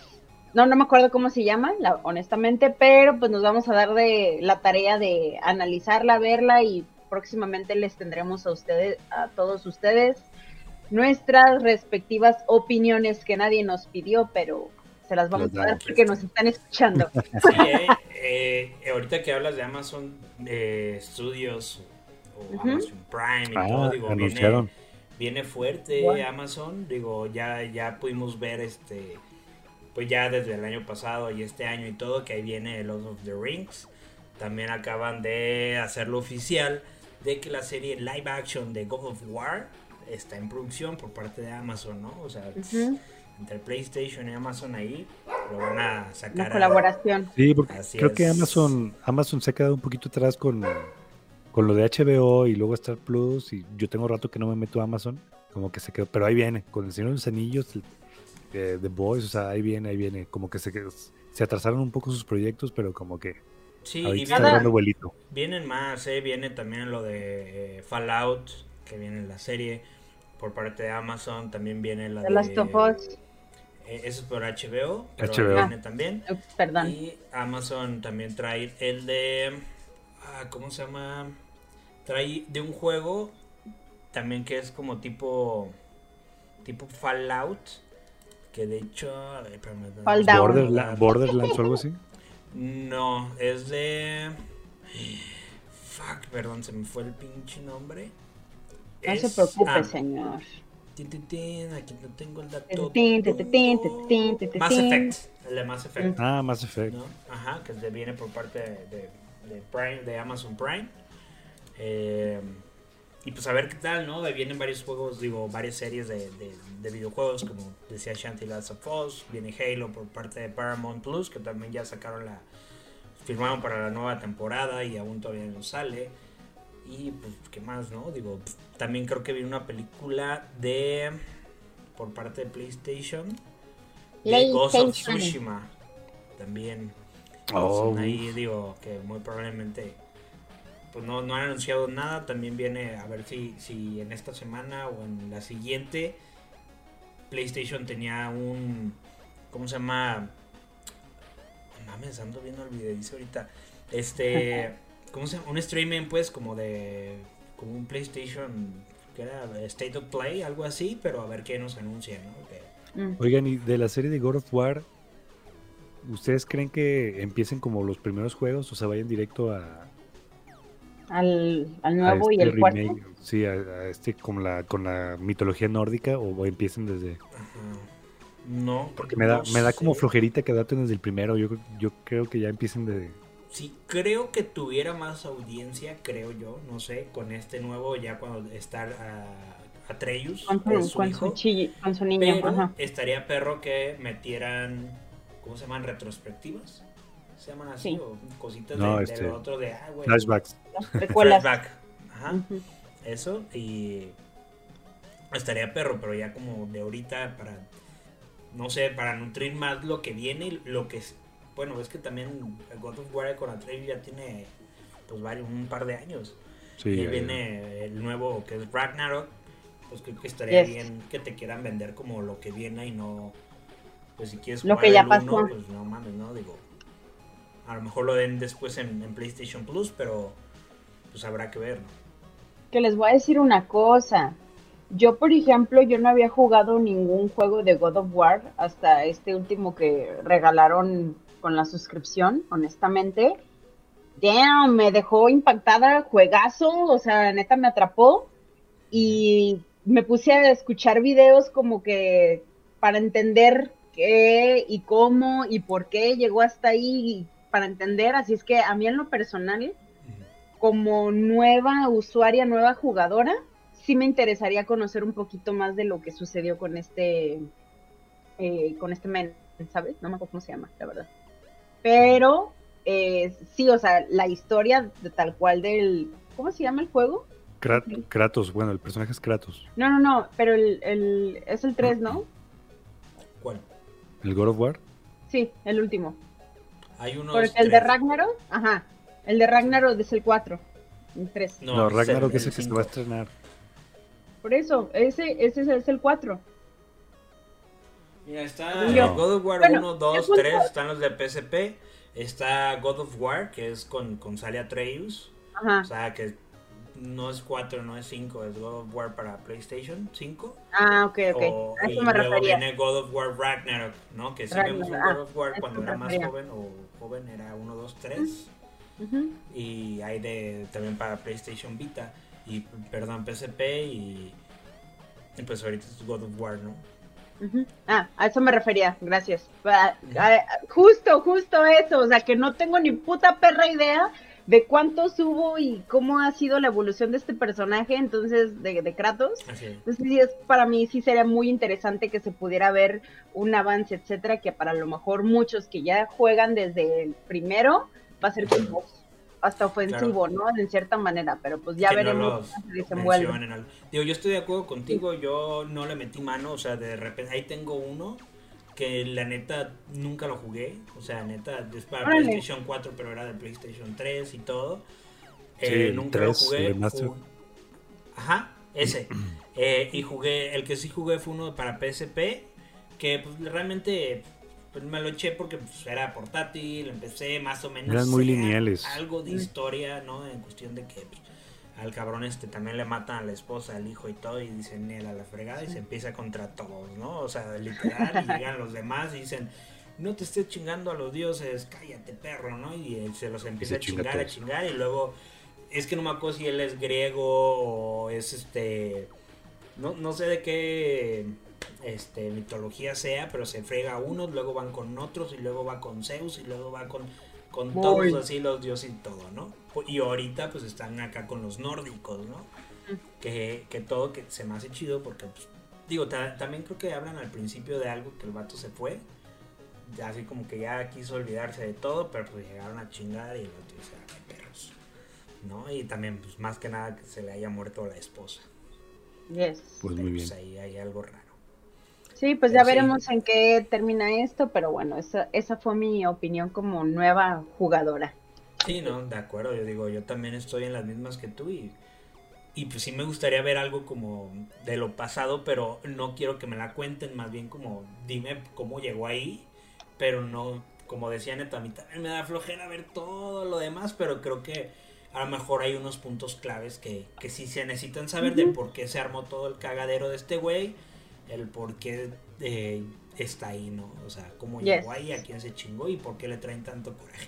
No, no me acuerdo cómo se llama, la- honestamente, pero pues nos vamos a dar de la tarea de analizarla, verla y próximamente les tendremos a ustedes, a todos ustedes, nuestras respectivas opiniones que nadie nos pidió, pero se las vamos a dar porque nos están escuchando. [LAUGHS]
Sí, eh, eh, ahorita que hablas de Amazon eh, Studios o. Amazon Prime y
Ah,
todo, digo, viene, fuerte. Amazon, digo, ya, ya pudimos ver este, pues ya desde el año pasado y este año y todo, que ahí viene Lord of the Rings. También acaban de hacerlo oficial de que la serie live action de God of War está en producción por parte de Amazon, ¿no? O sea, entre PlayStation y Amazon ahí lo van a sacar.
Una
a-
colaboración.
Sí, porque
Así
creo que. Amazon, Amazon se ha quedado un poquito atrás con, con lo de HBO y luego Star Plus. Y yo tengo rato que no me meto a Amazon, como que se quedó. Pero ahí viene, con el Señor de los Anillos, de The Boys, o sea, ahí viene, ahí viene. Como que se, se atrasaron un poco sus proyectos, pero como que
Sí, y
vuelito.
Vienen más, ¿eh? Viene también lo de eh, Fallout, que viene en la serie por parte de Amazon. También viene la
The
de...
Last of Us.
eh, eso es por HBO, pero
HBO.
viene también.
Ups, perdón.
Y Amazon también trae el de... ah, ¿Cómo se llama? Trae de un juego también que es como tipo... Tipo Fallout. Que de hecho... espérame,
Fall Down.
Borderla- Borderlands o algo así.
No, es de. Fuck, perdón, se me fue el pinche nombre.
No se preocupe,
ah,
señor.
Tin, tin, tin, aquí no tengo el dato.
Tin, tin, tin, tin, tin, tin, tin,
Mass. Effect. El de Mass Effect.
Ah, Mass Effect.
¿no? Ajá, que viene por parte de, de Prime, de Amazon Prime. Eh, y pues a ver qué tal, ¿no? Ahí vienen varios juegos, digo, varias series de, de- de videojuegos, como decía Shanty Last of Us. Viene Halo por parte de Paramount Plus, que también ya sacaron la. firmaron para la nueva temporada y aún todavía no sale. Y pues, ¿qué más, no? Digo, también creo que viene una película de. por parte de PlayStation. De Ghost of. Tsushima. También.
Oh,
Pues, ahí digo que muy probablemente pues no, no han anunciado nada. También viene a ver si, si en esta semana o en la siguiente PlayStation tenía un ¿cómo se llama? No Mames, ando viendo el video dice ahorita. Este [LAUGHS] ¿cómo se llama? Un streaming pues como de como un PlayStation que era State of Play, algo así, pero a ver qué nos anuncia, ¿no? Que-
Mm.
Oigan, y de la serie de God of War, ¿ustedes creen que empiecen como los primeros juegos o se vayan directo a,
Al, al
a
nuevo y
este
el cuarto.
remake? Sí, a, a este con la, con la mitología nórdica o empiecen desde...
Ajá. No,
Porque me da,
no
me da como flojerita que adapten desde el primero. Yo, yo creo que ya empiecen de...
Sí, creo que tuviera más audiencia, creo yo, no sé, con este nuevo, ya cuando está a Atreus,
Con
que es
su,
su
con
hijo,
su, chi- con su niño.
pero
Ajá.
estaría perro que metieran, ¿cómo se llaman? Retrospectivas, ¿se llaman así?
Sí.
O cositas
No,
de,
este,
del otro de, ah, güey,
Flashbacks.
Flashback, ajá, eso, y estaría perro, pero ya como de ahorita para, no sé, para nutrir más lo que viene, lo que es, bueno, es que también God of War con Atreus ya tiene, pues varios, un par de años.
Sí,
y ahí viene el nuevo que es Ragnarok. Pues creo que estaría
Yes.
bien que te quieran vender como lo que viene y no. Pues si quieres
Lo
jugar
que ya
el
pasó.
uno, pues no mames, ¿no? Digo. A lo mejor lo den después en, en PlayStation Plus, pero pues habrá que ver, ¿no?
Que les voy a decir una cosa. Yo, por ejemplo, yo no había jugado ningún juego de God of War hasta este último que regalaron con la suscripción, honestamente. Damn, me dejó impactada, juegazo, o sea, neta me atrapó. Y me puse a escuchar videos como que para entender qué y cómo y por qué llegó hasta ahí, para entender. Así es que a mí en lo personal, como nueva usuaria, nueva jugadora, sí me interesaría conocer un poquito más de lo que sucedió con este, eh, con este men, ¿sabes? No me acuerdo cómo se llama, la verdad. Pero eh, sí, o sea, la historia de tal cual del, ¿cómo se llama el juego?
Kratos, bueno, el personaje es Kratos.
No, no, no, pero el, el es el 3, ¿no?
¿Cuál?
¿El God of War?
Sí, el último.
Hay.
Porque el de. Ragnarok, ajá, el de Ragnarok es el 4, el 3.
No,
es
Ragnarok es el
el
que se va a estrenar.
Por eso, ese, ese es, es el 4.
Mira, está
yo.
God of War
Bueno,
1, 2,
es un
3,
juego-
están los de PSP. Está God of War, que es con, con sale Atreus.
Ajá.
O sea, que no es 4, no es 5, es God of War para PlayStation 5.
Ah, ok, ok.
O-
a
y
eso me
luego
refería.
viene God of War Ragnarok, ¿no? Que si
Ragnarok,
vemos un
ah,
God of War cuando era más joven o joven era 1, 2, 3.
Ujú.
Y hay de también para PlayStation Vita y perdón, PSP y, y pues ahorita es God of War, ¿no?
Ah, a eso me refería, gracias. Ah, ah, justo, justo eso, o sea que no tengo ni puta perra idea de cuántos hubo y cómo ha sido la evolución de este personaje, entonces, de, de Kratos.
Así es.
Entonces, sí, es, para mí sí sería muy interesante que se pudiera ver un avance, etcétera, que para lo mejor muchos que ya juegan desde el primero va a ser como hasta ofensivo, ¿no? En cierta manera, pero pues ya
que no
veremos
los
cómo se desenvuelve.
al- Digo, yo estoy de acuerdo contigo, yo no le metí mano, o sea, de repente ahí tengo uno que la neta nunca lo jugué, o sea, neta es para
Órale.
PlayStation 4, pero era de PlayStation 3 y todo.
Sí,
Eh,
el
nunca
3,
lo jugué.
el remaster.
ju- Ajá, ese. [CLEARS THROAT] Eh, y jugué, el que sí jugué fue uno para PSP, que pues realmente pues, me lo eché porque pues, era portátil, empecé más o menos.
Eran muy
sé,
lineales.
Algo de historia, ¿no? En cuestión de que pues, al cabrón este también le matan a la esposa, al hijo y todo, y dicen él a la fregada y se empieza contra todos, ¿no? O sea, literal, y llegan los demás y dicen. No te estés chingando a los dioses, cállate perro, ¿no? Y él se los empieza
se
a
chinga a
chingar, a chingar, y luego es que no me acuerdo si él es griego o es este no, no sé de qué este, mitología sea, pero se frega a unos, luego van con otros, y luego va con Zeus, y luego va con, con todos así los dioses y todo, ¿no? Y ahorita pues están acá con los nórdicos, ¿no? Que, que todo que se me hace chido porque, pues, digo, también creo que hablan al principio de algo que el vato se fue, así como que ya quiso olvidarse de todo, pero pues llegaron a chingar y el vato dice, ah, perros, ¿no? Y también, pues más que nada que se le haya muerto la esposa.
Yes.
Pues muy bien.
Pues ahí hay algo raro.
Sí, pues ya veremos en qué termina esto, pero bueno, esa, esa fue mi opinión como nueva jugadora.
Sí, no, de acuerdo, yo digo, yo también estoy en las mismas que tú y, y pues sí me gustaría ver algo como de lo pasado, pero no quiero que me la cuenten, más bien como dime cómo llegó ahí, pero no, como decía Neta, a mí también me da flojera ver todo lo demás, pero creo que a lo mejor hay unos puntos claves que, que sí se necesitan saber de por qué se armó todo el cagadero de este güey el por qué eh, está ahí, ¿no? O sea, cómo llegó ahí, a quién se chingó y por qué le traen tanto coraje.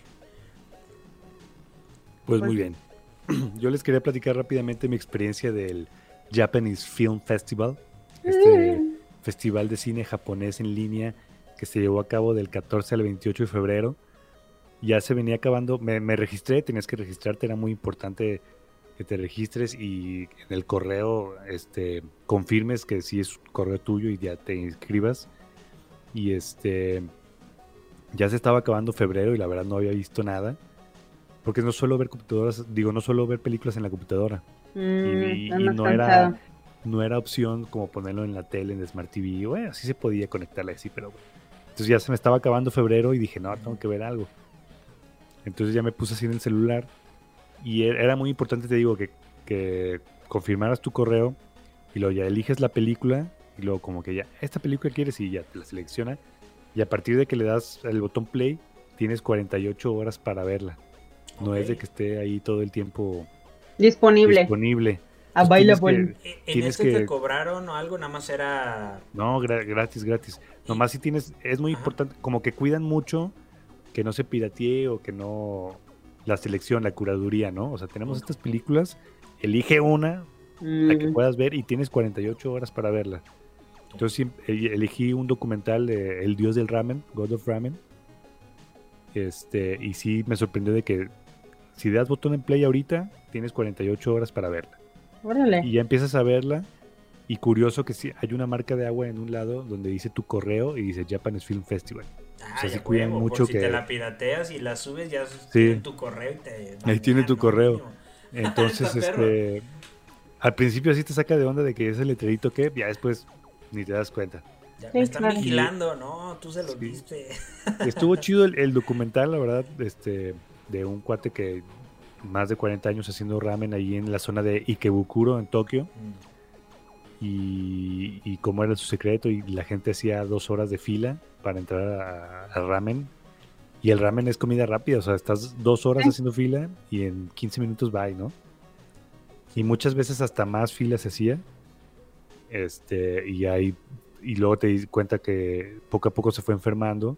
Pues muy bien. [CLEARS THROAT] Yo les quería platicar rápidamente mi experiencia del Japanese Film Festival, este mm. festival de cine japonés en línea que se llevó a cabo del 14 al 28 de febrero. Ya se venía acabando, me, me registré, tenías que registrarte, era muy importante que te registres y en el correo este, confirmes que sí es correo tuyo y ya te inscribas. Y este ya se estaba acabando febrero y la verdad no había visto nada. Porque no suelo ver computadoras, digo, no suelo ver películas en la computadora. y, mm, no era no era opción como ponerlo en la tele, en Smart TV. Bueno, sí se podía conectarle así, pero Entonces ya se me estaba acabando febrero y dije, no, tengo que ver algo. Entonces ya me puse así en el celular y e-, era muy importante, te digo, que, que confirmaras tu correo y luego ya eliges la película y luego como que ya, esta película quieres y ya te la selecciona. Y a partir de que le das el botón play, tienes 48 horas para verla. No es de que esté ahí todo el tiempo
disponible.
Disponible.
Available.
Que, ¿En este que... te cobraron o algo? Nada más era...
No, gratis, gratis. Nomás si tienes, es muy importante, como que cuidan mucho que no se piratee o que no la selección, la curaduría, ¿no? O sea, tenemos estas películas, elige una, la que puedas ver y tienes 48 horas para verla. Entonces elegí un documental de El Dios del Ramen, God of Ramen. Este, y sí me sorprendió de que si das botón en play ahorita, tienes 48 horas para verla.
Órale.
Y ya empiezas a verla. Y curioso que sí, hay una marca de agua en un lado donde dice tu correo y dice Japanese Film Festival.
Ah, o sea, cuidan mucho si que... te la pirateas y la subes, ya tiene tu correo y te...
Ahí tiene tu correo. [LAUGHS] Entonces, este... Al principio así te saca de onda de que es el letrerito que ya después ni te das cuenta.
Ya me están vigilando, ¿no? Tú se lo viste. [LAUGHS]
Estuvo chido el, documental, la verdad, este, de un cuate que más de 40 años haciendo ramen ahí en la zona de Ikebukuro, en Tokio. Mm y, cómo era su secreto y la gente hacía dos horas de fila para entrar al ramen y el ramen es comida rápida, o sea, estás dos horas haciendo fila y en 15 minutos va, ¿no? Y muchas veces hasta más fila se hacía. Este, y ahí, y luego te di cuenta que poco a poco se fue enfermando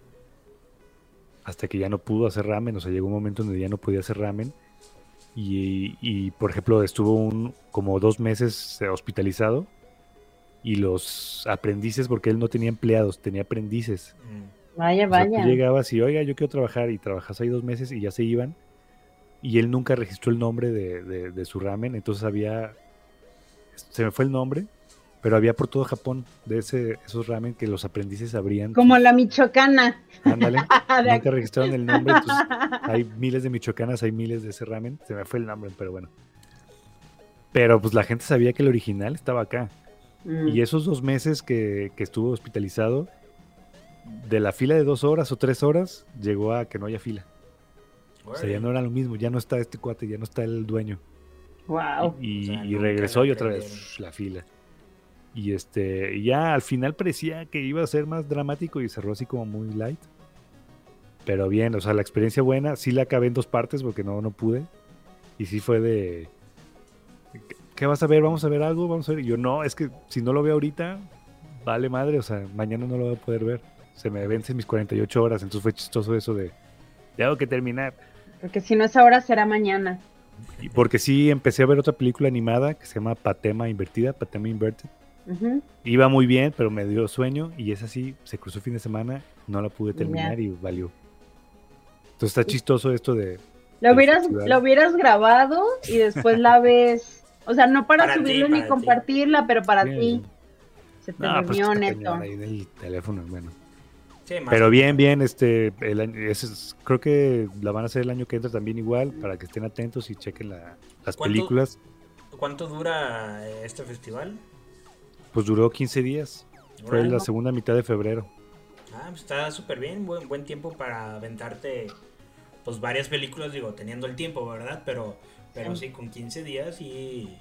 hasta que ya no pudo hacer ramen, o sea, llegó un momento donde ya no podía hacer ramen. Y, y por ejemplo, estuvo un, como dos meses hospitalizado y los aprendices, porque él no tenía empleados, tenía aprendices.
Mm. Vaya, vaya.
llegabas y, oiga, yo quiero trabajar y trabajas ahí dos meses y ya se iban. Y él nunca registró el nombre de, su ramen, entonces había, se me fue el nombre, pero había por todo Japón de ese, esos ramen que los aprendices abrían.
Como la michoacana.
Ándale, [LAUGHS] nunca registraron el nombre, entonces [LAUGHS] hay miles de michoacanas, hay miles de ese ramen, se me fue el nombre, pero bueno. Pero pues la gente sabía que el original estaba acá. Y mm. esos dos meses que, estuvo hospitalizado, de la fila de dos horas o tres horas, llegó a que no haya fila. O sea, ya no era lo mismo, ya no está este cuate, ya no está el dueño.
Wow.
Y, regresó y otra vez la fila. Y este, ya al final parecía que iba a ser más dramático y cerró así como muy light. Pero bien, o sea, la experiencia buena, sí la acabé en dos partes porque no, no pude. Y sí fue de, ¿qué vas a ver? ¿Vamos a ver algo? ¿Vamos a ver? Y yo, no, es que si no lo veo ahorita, vale madre, o sea, mañana no lo voy a poder ver. Se me vencen mis 48 horas, entonces fue chistoso eso de, tengo que terminar.
Porque si no es ahora, será mañana.
Y porque sí, empecé a ver otra película animada que se llama Patema Invertida, Patema Inverted. Iba muy bien, pero me dio sueño y es así, se cruzó fin de semana, no la pude terminar y valió. Entonces está chistoso esto de...
Lo hubieras,
festival.
lo hubieras grabado y después la ves. O sea, no para,
Para ti,
subirlo
para
ni
ti.
compartirla, pero para ti. Se te
No, pues
durmió,
está
neto.
ahí en el teléfono, bueno.
Sí, más-
Pero bien, bien, este, el año- ese es- creo que la van a hacer el año que entra también igual, para que estén atentos y chequen la- las
¿Cuánto?
películas.
¿Cuánto dura eh, este festival?
Pues duró 15 días, fue la segunda mitad de febrero.
Ah, pues está súper bien, buen, buen tiempo para aventarte pues varias películas, digo, teniendo el tiempo, ¿verdad? Pero, pero sí, con 15 días y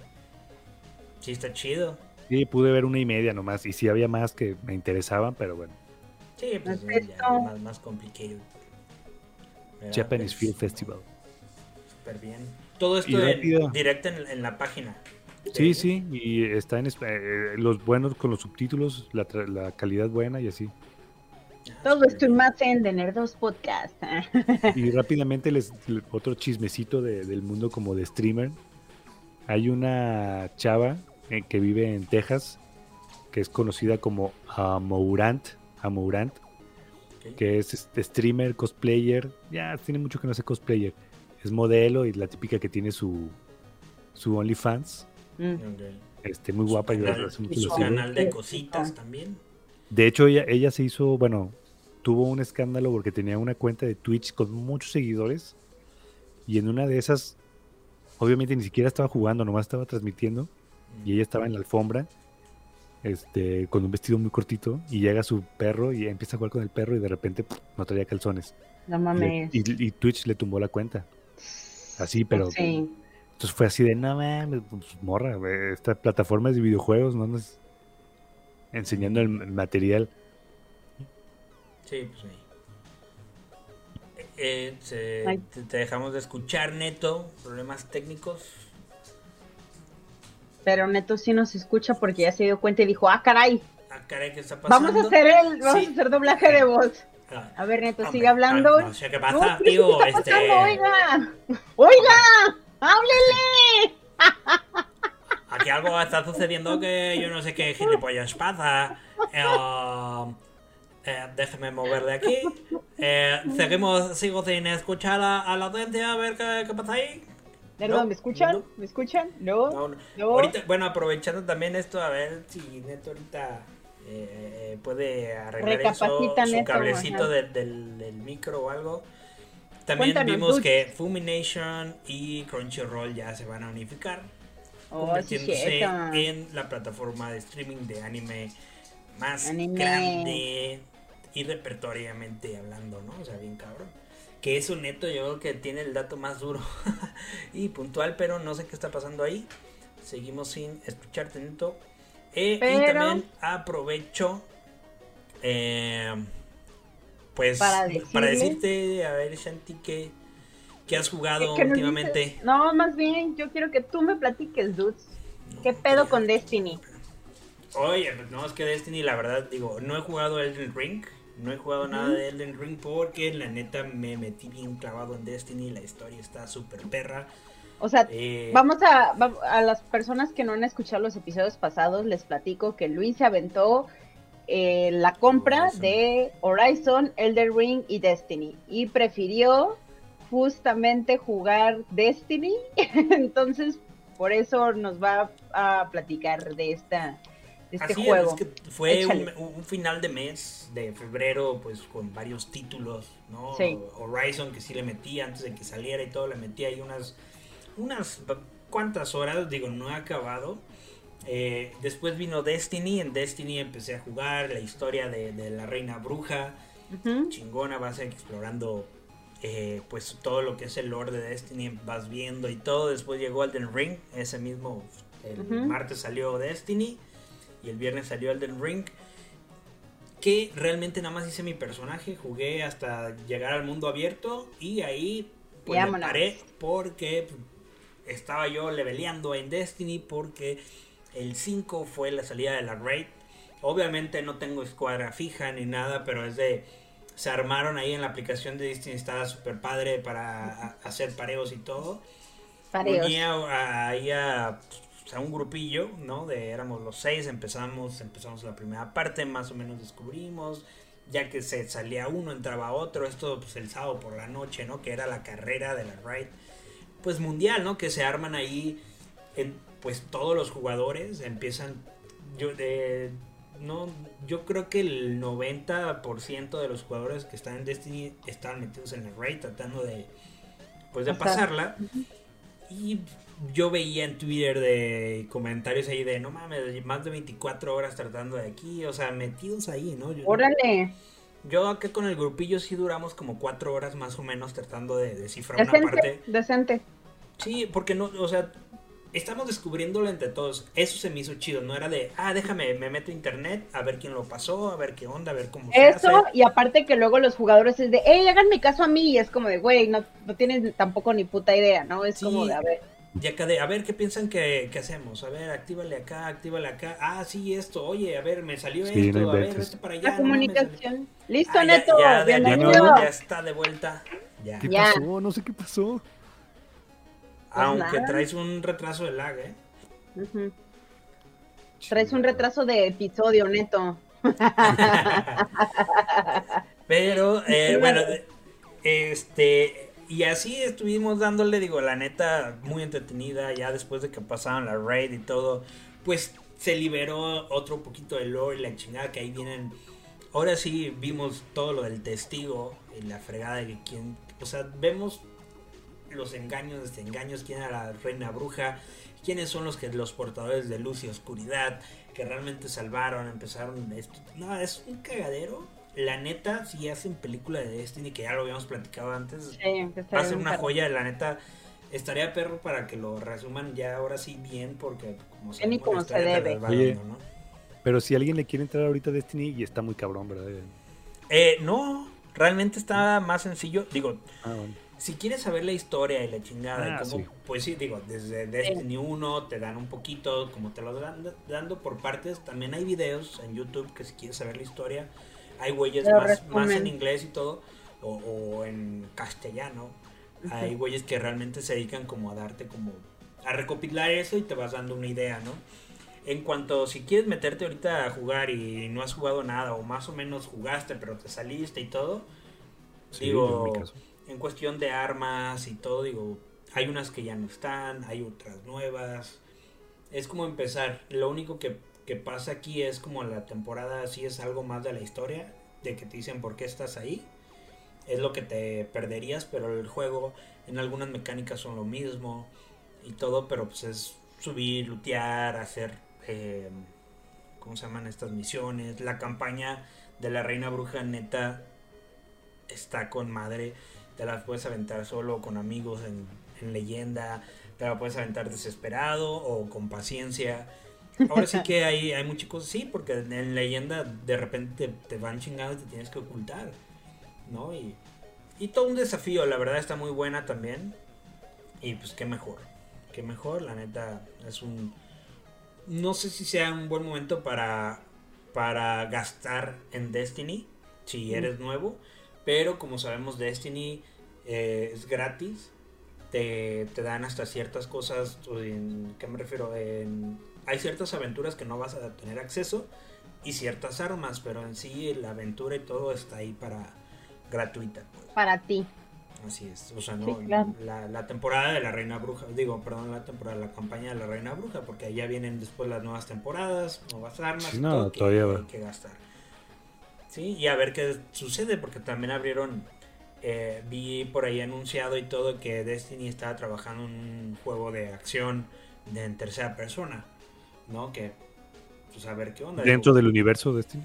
sí está chido.
Sí, pude ver una y media nomás, y sí había más que me interesaban, pero bueno.
Sí, pues
Perfecto.
ya más, más complicado. ¿Verdad?
Japanese
Pues,
Film Festival.
Súper bien. Todo esto en- directo en, en la página.
Sí, sí, y está en eh, los buenos con los subtítulos, la, tra- la calidad buena y así.
Todo esto y más en The Nerdos Podcast.
Y rápidamente les le- otro chismecito de- del mundo como de streamer. Hay una chava eh, que vive en Texas que es conocida como Amourant, Amourant, que es este, streamer, cosplayer. Ya tiene mucho que no sé cosplayer. Es modelo y la típica que tiene su su OnlyFans.
Mm.
Este, muy guapa,
Canal-
hace mucho
su
canal de cositas también.
De hecho, ella, ella se hizo, bueno, tuvo un escándalo porque tenía una cuenta de Twitch con muchos seguidores. Y en una de esas, obviamente ni siquiera estaba jugando, nomás estaba transmitiendo. Y ella estaba en la alfombra, este, con un vestido muy cortito. Y llega su perro y empieza a jugar con el perro y de repente no traía calzones.
No
le-
mames.
y- y Twitch le tumbó la cuenta. Así, pero
Sí.
entonces fue así de, no mames, pues, morra, esta plataforma es de videojuegos, no andes enseñando el material.
Sí, pues sí. Eh,
Ay.
te, te dejamos de escuchar, Neto. Problemas técnicos.
Pero Neto sí nos escucha porque ya se dio cuenta y dijo, ah, caray,
Ah, caray, ¿qué está pasando?
vamos a hacer el, vamos
Sí.
a hacer doblaje de voz.
Ah,
A ver, Neto,
hombre,
sigue hablando.
ah, No sé qué pasa,
No, ¿qué
tío.
está
Este,
pasando? Oiga, oiga, háblele.
aquí algo está sucediendo que yo no sé qué gilipollas pasa. [LAUGHS] Eh, eh, déjeme mover de aquí. Eh, seguimos, sigo sin escuchar a, a la audiencia, a ver qué, qué pasa ahí.
Nerdo,
No,
¿me escuchan?
no.
¿Me escuchan? No.
No. Ahorita, bueno, aprovechando también esto, a ver si Neto ahorita eh, puede arreglar eso, su
Neto,
cablecito
ajá.
del, del- micro o algo. También
Cuéntanos,
vimos
Dudes.
que Fumination y Crunchyroll ya se van a unificar,
Oh,
convirtiéndose en la plataforma de streaming de anime más
Anime.
grande y repertoriamente hablando, ¿no? O sea, bien cabrón. Que eso neto yo creo que tiene el dato más duro [LAUGHS] y puntual, pero no sé qué está pasando ahí. Seguimos sin escucharte, neto. Eh, Y
Pero-
también aprovecho, eh, pues,
Para
decirte, a ver, Shanti, que, que has jugado
Que
últimamente.
dices- No, más bien, yo quiero que tú me platiques, dudes. ¿Qué pedo con Destiny?
Oye, no, es que Destiny, la verdad, digo, no he jugado Elden Ring. No he jugado nada de Elden Ring porque la neta me metí bien clavado en Destiny. La historia está súper perra.
O sea,
Eh,
vamos a, a las personas que no han escuchado los episodios pasados, les platico que Luis se aventó eh, la compra
Horizon.
de Horizon, Elder Ring y Destiny y prefirió justamente jugar Destiny, [LAUGHS] entonces por eso nos va a platicar de esta este
Así
juego.
es que fue un, un final de mes de febrero, pues con varios títulos, ¿no?
Sí.
Horizon que sí le metí antes de que saliera y todo, le metí ahí unas, unas cuantas horas, digo, no he acabado. Eh, después vino Destiny, en Destiny empecé a jugar la historia de, de la reina bruja,
Ujú.
chingona, vas explorando eh, pues todo lo que es el lore de Destiny, vas viendo y todo. Después llegó Elden Ring, ese mismo, el
Ujú.
martes salió Destiny y el viernes salió Elden Ring. Que realmente nada más hice mi personaje, jugué hasta llegar al mundo abierto y ahí pues me paré porque estaba yo leveleando en Destiny porque el 5 fue la salida de la raid. Obviamente no tengo escuadra fija ni nada, pero es de se armaron ahí en la aplicación de Destiny, estaba súper padre para hacer pareos y todo.
Pareos.
Unía a- ahí a o sea, un grupillo, ¿no? De éramos los seis, empezamos, empezamos la primera parte, más o menos descubrimos, ya que se salía uno, entraba otro, esto pues el sábado por la noche, ¿no? Que era la carrera de la ride, pues mundial, ¿no? Que se arman ahí, en, pues todos los jugadores empiezan, yo de, no, yo creo que el 90% de los jugadores que están en Destiny están metidos en el raid tratando de, pues de pasarla. Y yo veía en Twitter de comentarios ahí de, no mames, más de 24 horas tratando de aquí, o sea, metidos ahí, ¿no? Yo,
Órale.
Yo acá con el grupillo sí duramos como 4 horas más o menos tratando de descifrar
Decente,
una parte.
decente.
Sí, porque no, o sea, estamos descubriéndolo entre todos. Eso se me hizo chido, no era de, ah, déjame, me meto a internet a ver quién lo pasó, a ver qué onda, a ver cómo se
Eso,
hace.
y aparte que luego los jugadores es de, hey, háganme caso a mí, y es como de, güey, no, no tienes tampoco ni puta idea, ¿no? Es
Sí.
como de, a ver.
Y acá de, a ver, ¿qué piensan que, que hacemos? A ver, actívale acá, actívale acá. Ah, sí, esto. Oye, a ver, me salió
Sí,
esto.
no
a ver, vete para allá.
La
no,
comunicación. Listo,
Ah,
Neto,
ya, ya, ya, no, ya está de vuelta. Ya.
¿Qué
Ya.
pasó? No sé qué pasó.
Aunque
nada.
traes un retraso de lag, ¿eh?
Ujú. Traes un retraso de episodio, Neto. [LAUGHS]
Pero, eh, bueno, [LAUGHS] este, y así estuvimos dándole, digo, la neta, muy entretenida, ya después de que pasaron la raid y todo, pues se liberó otro poquito de lore y la chingada que ahí vienen. Ahora sí vimos todo lo del testigo y la fregada de quién, o sea, vemos los engaños, desengaños, quién era la reina bruja, quiénes son los que los portadores de luz y oscuridad que realmente salvaron, empezaron esto. No, es un cagadero. La neta, si hacen película de Destiny, que ya lo habíamos platicado antes,
Sí,
va a ser una
perro.
joya, la neta. Estaría perro para que lo resuman ya ahora sí bien, porque como
Bien y como se debe.
Oye.
¿no?
Pero si alguien le quiere entrar ahorita a Destiny y está muy cabrón, ¿verdad?
Eh, no, realmente está más sencillo. Digo,
Ah, bueno.
si quieres saber la historia y la chingada, y
Ah,
cómo,
sí.
pues sí, digo, desde Destiny 1 te dan un poquito, como te lo dan dando por partes. También hay videos en YouTube que si quieres saber la historia, hay güeyes más, más en inglés y todo, o, o en castellano. Hay güeyes que realmente se dedican como a darte como a recopilar eso y te vas dando una idea, ¿no? En cuanto si quieres meterte ahorita a jugar y no has jugado nada o más o menos jugaste pero te saliste y todo,
Sí,
digo,
en
en cuestión de armas y todo, digo, hay unas que ya no están, hay otras nuevas. Es como empezar. Lo único que, que pasa aquí es como la temporada sí es algo más de la historia, de que te dicen por qué estás ahí. Es lo que te perderías, pero el juego en algunas mecánicas son lo mismo y todo, pero pues es subir, lootear, hacer, eh, ¿cómo se llaman estas misiones? La campaña de la Reina Bruja neta está con madre, te la puedes aventar solo con amigos en, en leyenda, te la puedes aventar desesperado o con paciencia. Ahora sí [LAUGHS] que hay, hay muchas cosas, sí, porque en leyenda de repente te, te van chingando y te tienes que ocultar, ¿no? Y, y todo un desafío, la verdad está muy buena también. Y pues qué mejor, qué mejor, la neta es un... No sé si sea un buen momento para, para gastar en Destiny, si eres nuevo, pero como sabemos Destiny eh, es gratis, te, te dan hasta ciertas cosas, en, ¿qué me refiero? En, hay ciertas aventuras que no vas a tener acceso y ciertas armas, pero en sí la aventura y todo está ahí para gratuita. pues.
Para ti.
Así es, o sea, no,
Sí, claro.
la, la temporada de la Reina Bruja, digo, perdón, la temporada, la campaña de la Reina Bruja, porque allá vienen después las nuevas temporadas, nuevas armas,
no,
todo que
todavía
hay
va.
que gastar. Sí, y a ver qué sucede, porque también abrieron, eh, vi por ahí anunciado y todo que Destiny estaba trabajando en un juego de acción de, en tercera persona, ¿no? Que, pues a ver qué onda.
Dentro
Digo,
del universo de Destiny.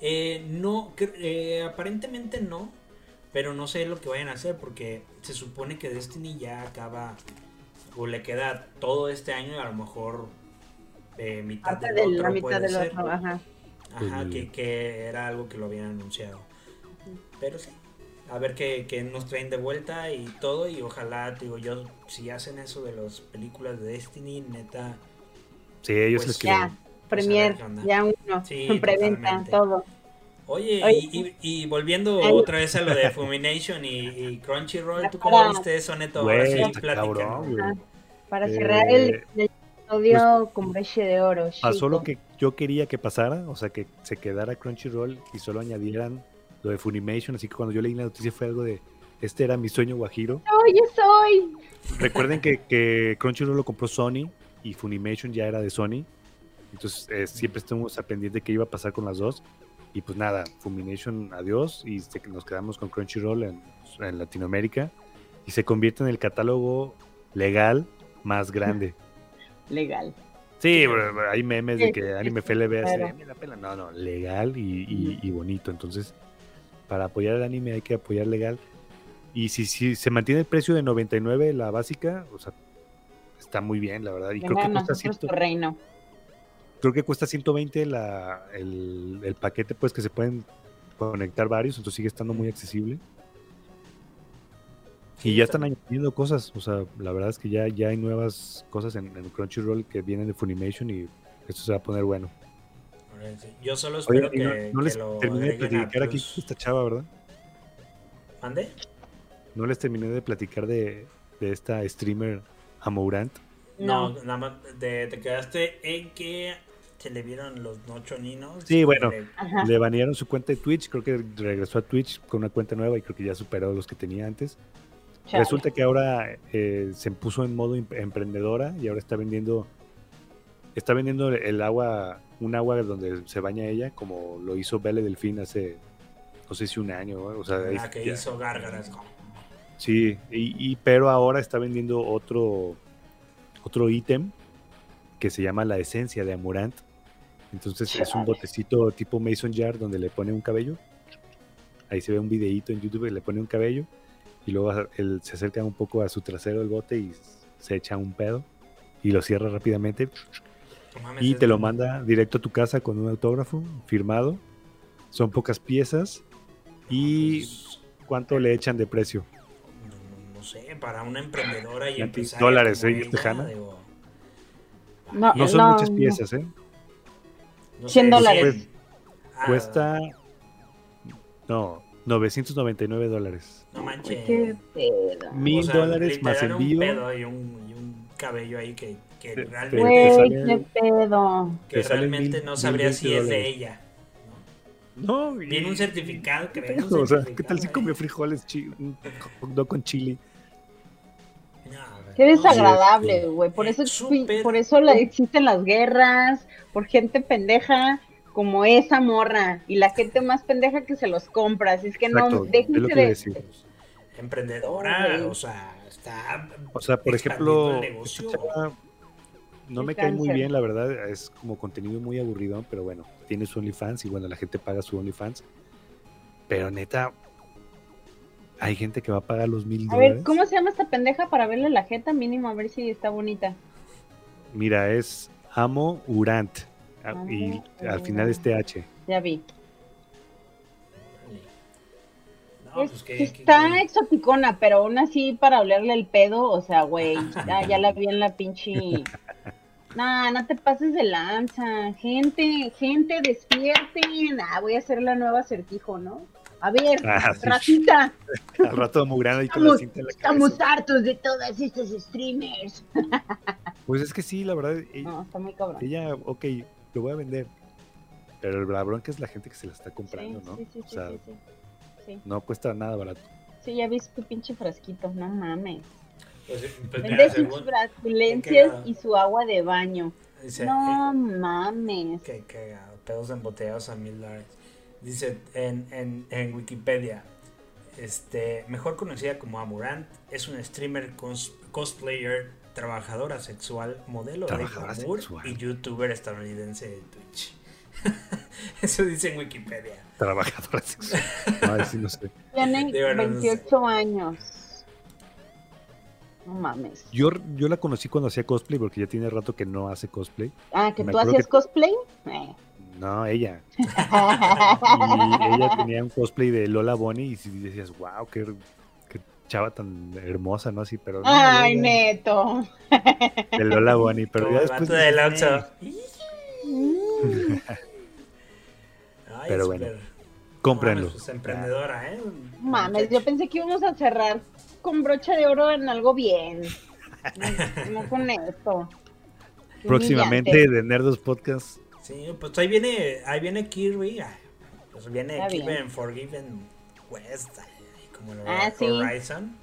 eh, no, cre- eh, aparentemente no, pero no sé lo que vayan a hacer porque se supone que Destiny ya acaba o le queda todo este año y a lo mejor eh, mitad
Parte
del
de
otro
la mitad
puede
del
ser.
otro, ajá.
Que, que era algo que lo habían anunciado. Pero sí, a ver qué, qué nos traen de vuelta y todo y ojalá, digo yo, si hacen eso de las películas de Destiny, neta,
Sí, ellos
Pues
les
Ya,
quieren.
Premier,
qué onda.
ya uno,
Sí,
en preventa, todo.
Oye,
Oye.
y, y- y volviendo
Ay.
otra vez a lo de Fumination y, y Crunchyroll, ¿tú cómo viste eso, Neto? Ahora sí,
cabrón.
Para
Eh,
cerrar el, el episodio con broche de oro.
Pasó lo
chico.
que yo quería que pasara, o sea, que se quedara Crunchyroll y solo añadieran lo de Funimation, así que cuando yo leí la noticia fue algo de, este era mi sueño guajiro.
Oye, soy.
Recuerden que, que Crunchyroll lo compró Sony y Funimation ya era de Sony, entonces eh, siempre estuvimos al pendiente de qué iba a pasar con las dos. Y pues nada, Funimation adiós y se- nos quedamos con Crunchyroll en, en Latinoamérica y se convierte en el catálogo legal más grande. [LAUGHS]
Legal.
Sí, hay memes de que Anime FLB hace,
claro.
"Mira, pela". no, no, legal y, y- y bonito. Entonces, para apoyar el anime hay que apoyar legal. Y si, si se mantiene el precio de 99 la básica, o sea, está muy bien, la verdad. Y creo que, cuesta
nosotros tu
100
reino.
creo que cuesta 120 la, el, el paquete, pues que se pueden conectar varios, entonces sigue estando muy accesible. Y ya están añadiendo cosas, o sea, la verdad es que ya, ya hay nuevas cosas en, en Crunchyroll que vienen de Funimation y esto se va a poner bueno.
Yo solo espero que,
no
que
les
lo
terminé de platicar aquí esta chava, ¿verdad?
¿Mande?
No les terminé de platicar de, de esta streamer Amourant.
No,
No.
nada más te, te quedaste en que se le vieron los ocho ninos.
Sí, bueno.
Le-.
Le banearon su cuenta de Twitch, creo que regresó a Twitch con una cuenta nueva y creo que ya superó los que tenía antes.
Chale.
Resulta que ahora eh, se puso en modo em- emprendedora y ahora está vendiendo está vendiendo el agua, un agua donde se baña ella, como lo hizo Belle Delfín hace no sé si un año, o sea,
la
es-
que
ya-
hizo gárgaras.
Sí, y, y- pero ahora está vendiendo otro otro ítem que se llama la esencia de Amurant. Entonces es un botecito tipo Mason Jar donde le pone un cabello. Ahí se ve un videíto en YouTube que le pone un cabello y luego él se acerca un poco a su trasero del bote y se echa un pedo y lo cierra rápidamente
mames,
y te lo manda directo a tu casa con un autógrafo firmado. Son pocas piezas y cuánto le echan de precio.
No, no sé, para una emprendedora y empresaria
dólares, ¿eh,
ella,
Tejana?
digo,
No,
No son
no,
muchas
no.
piezas, ¿eh?
no
100
sé,
dólares.
cien- ah,
Cuesta no 999 dólares.
No manches.
Qué pedo.
Mil
O sea,
dólares más envío.
Un pedo y un, y un cabello ahí que, que
Te-
realmente,
te
Güey,
sale-
qué pedo.
que realmente
mil-
no sabría si es de ella.
No,
Viene un certificado que
¿qué tal si comió frijoles chi- un hot dog con chili?
Qué desagradable, güey. Por eso,
es súper-
por eso la- existen las guerras, por gente pendeja como esa morra y la gente más pendeja que se los compra. Así es que
Exacto,
no,
es
déjense de.
decir.
Emprendedora, o sea, está.
O sea, por ejemplo, chava no me cae muy bien, la verdad, es como contenido muy aburridón, pero bueno, tiene su OnlyFans y bueno, la gente paga su OnlyFans. Pero neta, hay gente que va a pagar los mil
A ver,
dólares.
¿cómo se llama esta pendeja para verle la jeta mínimo a ver si está bonita?
Mira, es Amo Urant.
Amo
Y al final es TH.
Ya vi.
No,
Es-
pues que,
sí
que-
está
que-
exoticona, pero aún así para olerle el pedo, o sea, güey, [LAUGHS] ya, ya la vi en la pinche... [LAUGHS] Nah, no te pases de lanza. Gente, gente, despierten. Ah, voy a hacer la nueva acertijo, ¿no? A ver,
Ah, sí.
racita,
Al [LAUGHS] rato Urant ahí con la
Estamos-
cinta en la
estamos
cabeza.
hartos de todas estas streamers. [LAUGHS]
Pues es que sí, la verdad, e-
No, está muy cabrón.
ella, ok, lo voy a vender. Pero la bronca es la gente que se la está
Sí,
comprando, ¿no?
sí, sí,
o
sí,
sea,
sí, sí. Sí.
no cuesta nada barato.
Sí, ya viste tu pinche frasquito, no mames.
pues, pues,
Vende
mira,
sus
según- qué
y su agua de baño.
dice,
No mames.
Que cagado, pedos embotellados a mil dólares. Dice en, en, en Wikipedia, este, mejor conocida como Amurant, es una streamer cos- cosplayer, trabajadora sexual, modelo
Trabajadora
de glamour
sexual.
y youtuber estadounidense de Twitch. [LAUGHS] Eso dice en Wikipedia.
Trabajadora sexual. Ahí sí no sé. [LAUGHS]
Tiene [LAUGHS]
Digo, no, no sé.
28 años. No mames.
Yo, yo la conocí cuando hacía cosplay porque ya tiene rato que no hace cosplay.
Ah, que
Me
tú hacías
que-
cosplay. Eh.
No, ella. [LAUGHS] Y ella tenía un cosplay de Lola Bonnie y si decías, wow, qué, qué chava tan hermosa, ¿no? Así, pero no,
Ay,
Lola-
neto.
de Lola Bonnie, pero
Como
ya después
del Oxxo. [LAUGHS] Ay,
Pero bueno, cómprenlo.
No mames, pues, emprendedora, ¿eh?
Mames, yo pensé que íbamos a cerrar con brocha de oro en algo bien. [LAUGHS] No, no con esto.
Próximamente de Nerdos Podcast.
Sí, pues ahí viene, ahí viene Kirby. Pues viene
Está
Kirby
bien.
en Forgiven West, como el
Ah, sí.
Horizon.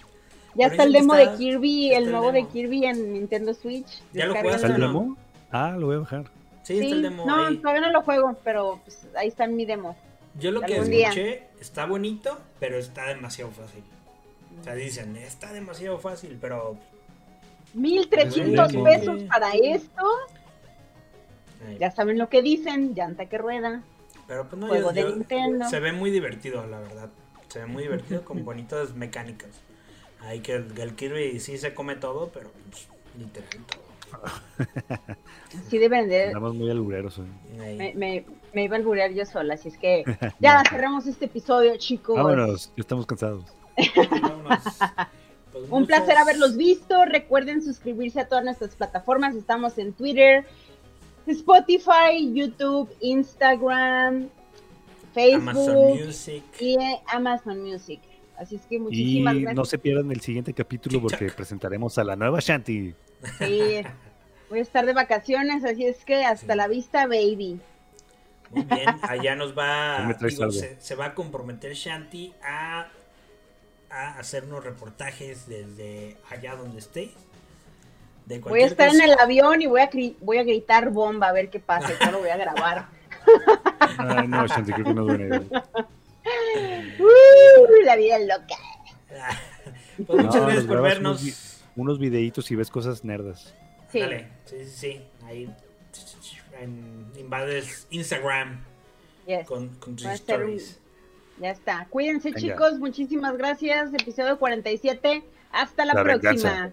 Ya
Pero
está el demo
está-
de Kirby, el nuevo de Kirby en Nintendo Switch.
¿Ya lo
¿Está el demo? Ah, lo voy a bajar.
Sí, está el demo
no,
ahí.
todavía no lo juego, pero pues, ahí está en mi demo.
Yo lo que
día.
escuché está bonito, pero está demasiado fácil. O sea, dicen, está demasiado fácil, pero...
1300
Sí.
pesos para esto. Ya saben lo que dicen, llanta que rueda.
pero pues no,
Juego
yo-
de
yo-
Nintendo.
se ve muy divertido, la verdad. Se ve muy divertido con [LAUGHS] bonitas mecánicas. Ahí que el, el Kirby sí se come todo, pero pues, literal todo. [LAUGHS]
Así deben de...
Andamos muy albureros.
Me, me, me iba a alburear yo sola, así es que [LAUGHS] ya cerramos este episodio, chicos.
Vámonos, ya estamos cansados.
Vámonos. Pues
Un
muchas-
placer haberlos visto. Recuerden suscribirse a todas nuestras plataformas. Estamos en Twitter, Spotify, YouTube, Instagram,
Amazon
Facebook
Music.
y eh, Amazon Music. Así es que muchísimas
Y
gracias.
no se pierdan el siguiente capítulo porque presentaremos a la nueva Shanti.
Sí, voy a estar de vacaciones, así es que hasta
Sí.
la vista, baby.
Muy bien, allá nos va, digo, se, se va a comprometer Shanti a, a hacernos reportajes desde allá donde esté. De
Voy a estar en el avión y voy a, voy a gritar bomba a ver qué pasa. Yo lo voy a grabar.
Ay, no, Shanti, creo que no es buena idea. [LAUGHS]
Uh, la vida es loca. [LAUGHS]
Pues muchas
No,
gracias por vernos.
unos vi- Unos videitos y ves cosas nerdas.
Sí.
Dale, sí, sí, sí. Ahí en, invades Instagram
Yes.
con, con tus stories.
Ya está. Cuídense,
Venga.
chicos. Muchísimas gracias. Episodio 47. Hasta la,
La
próxima.
venganza.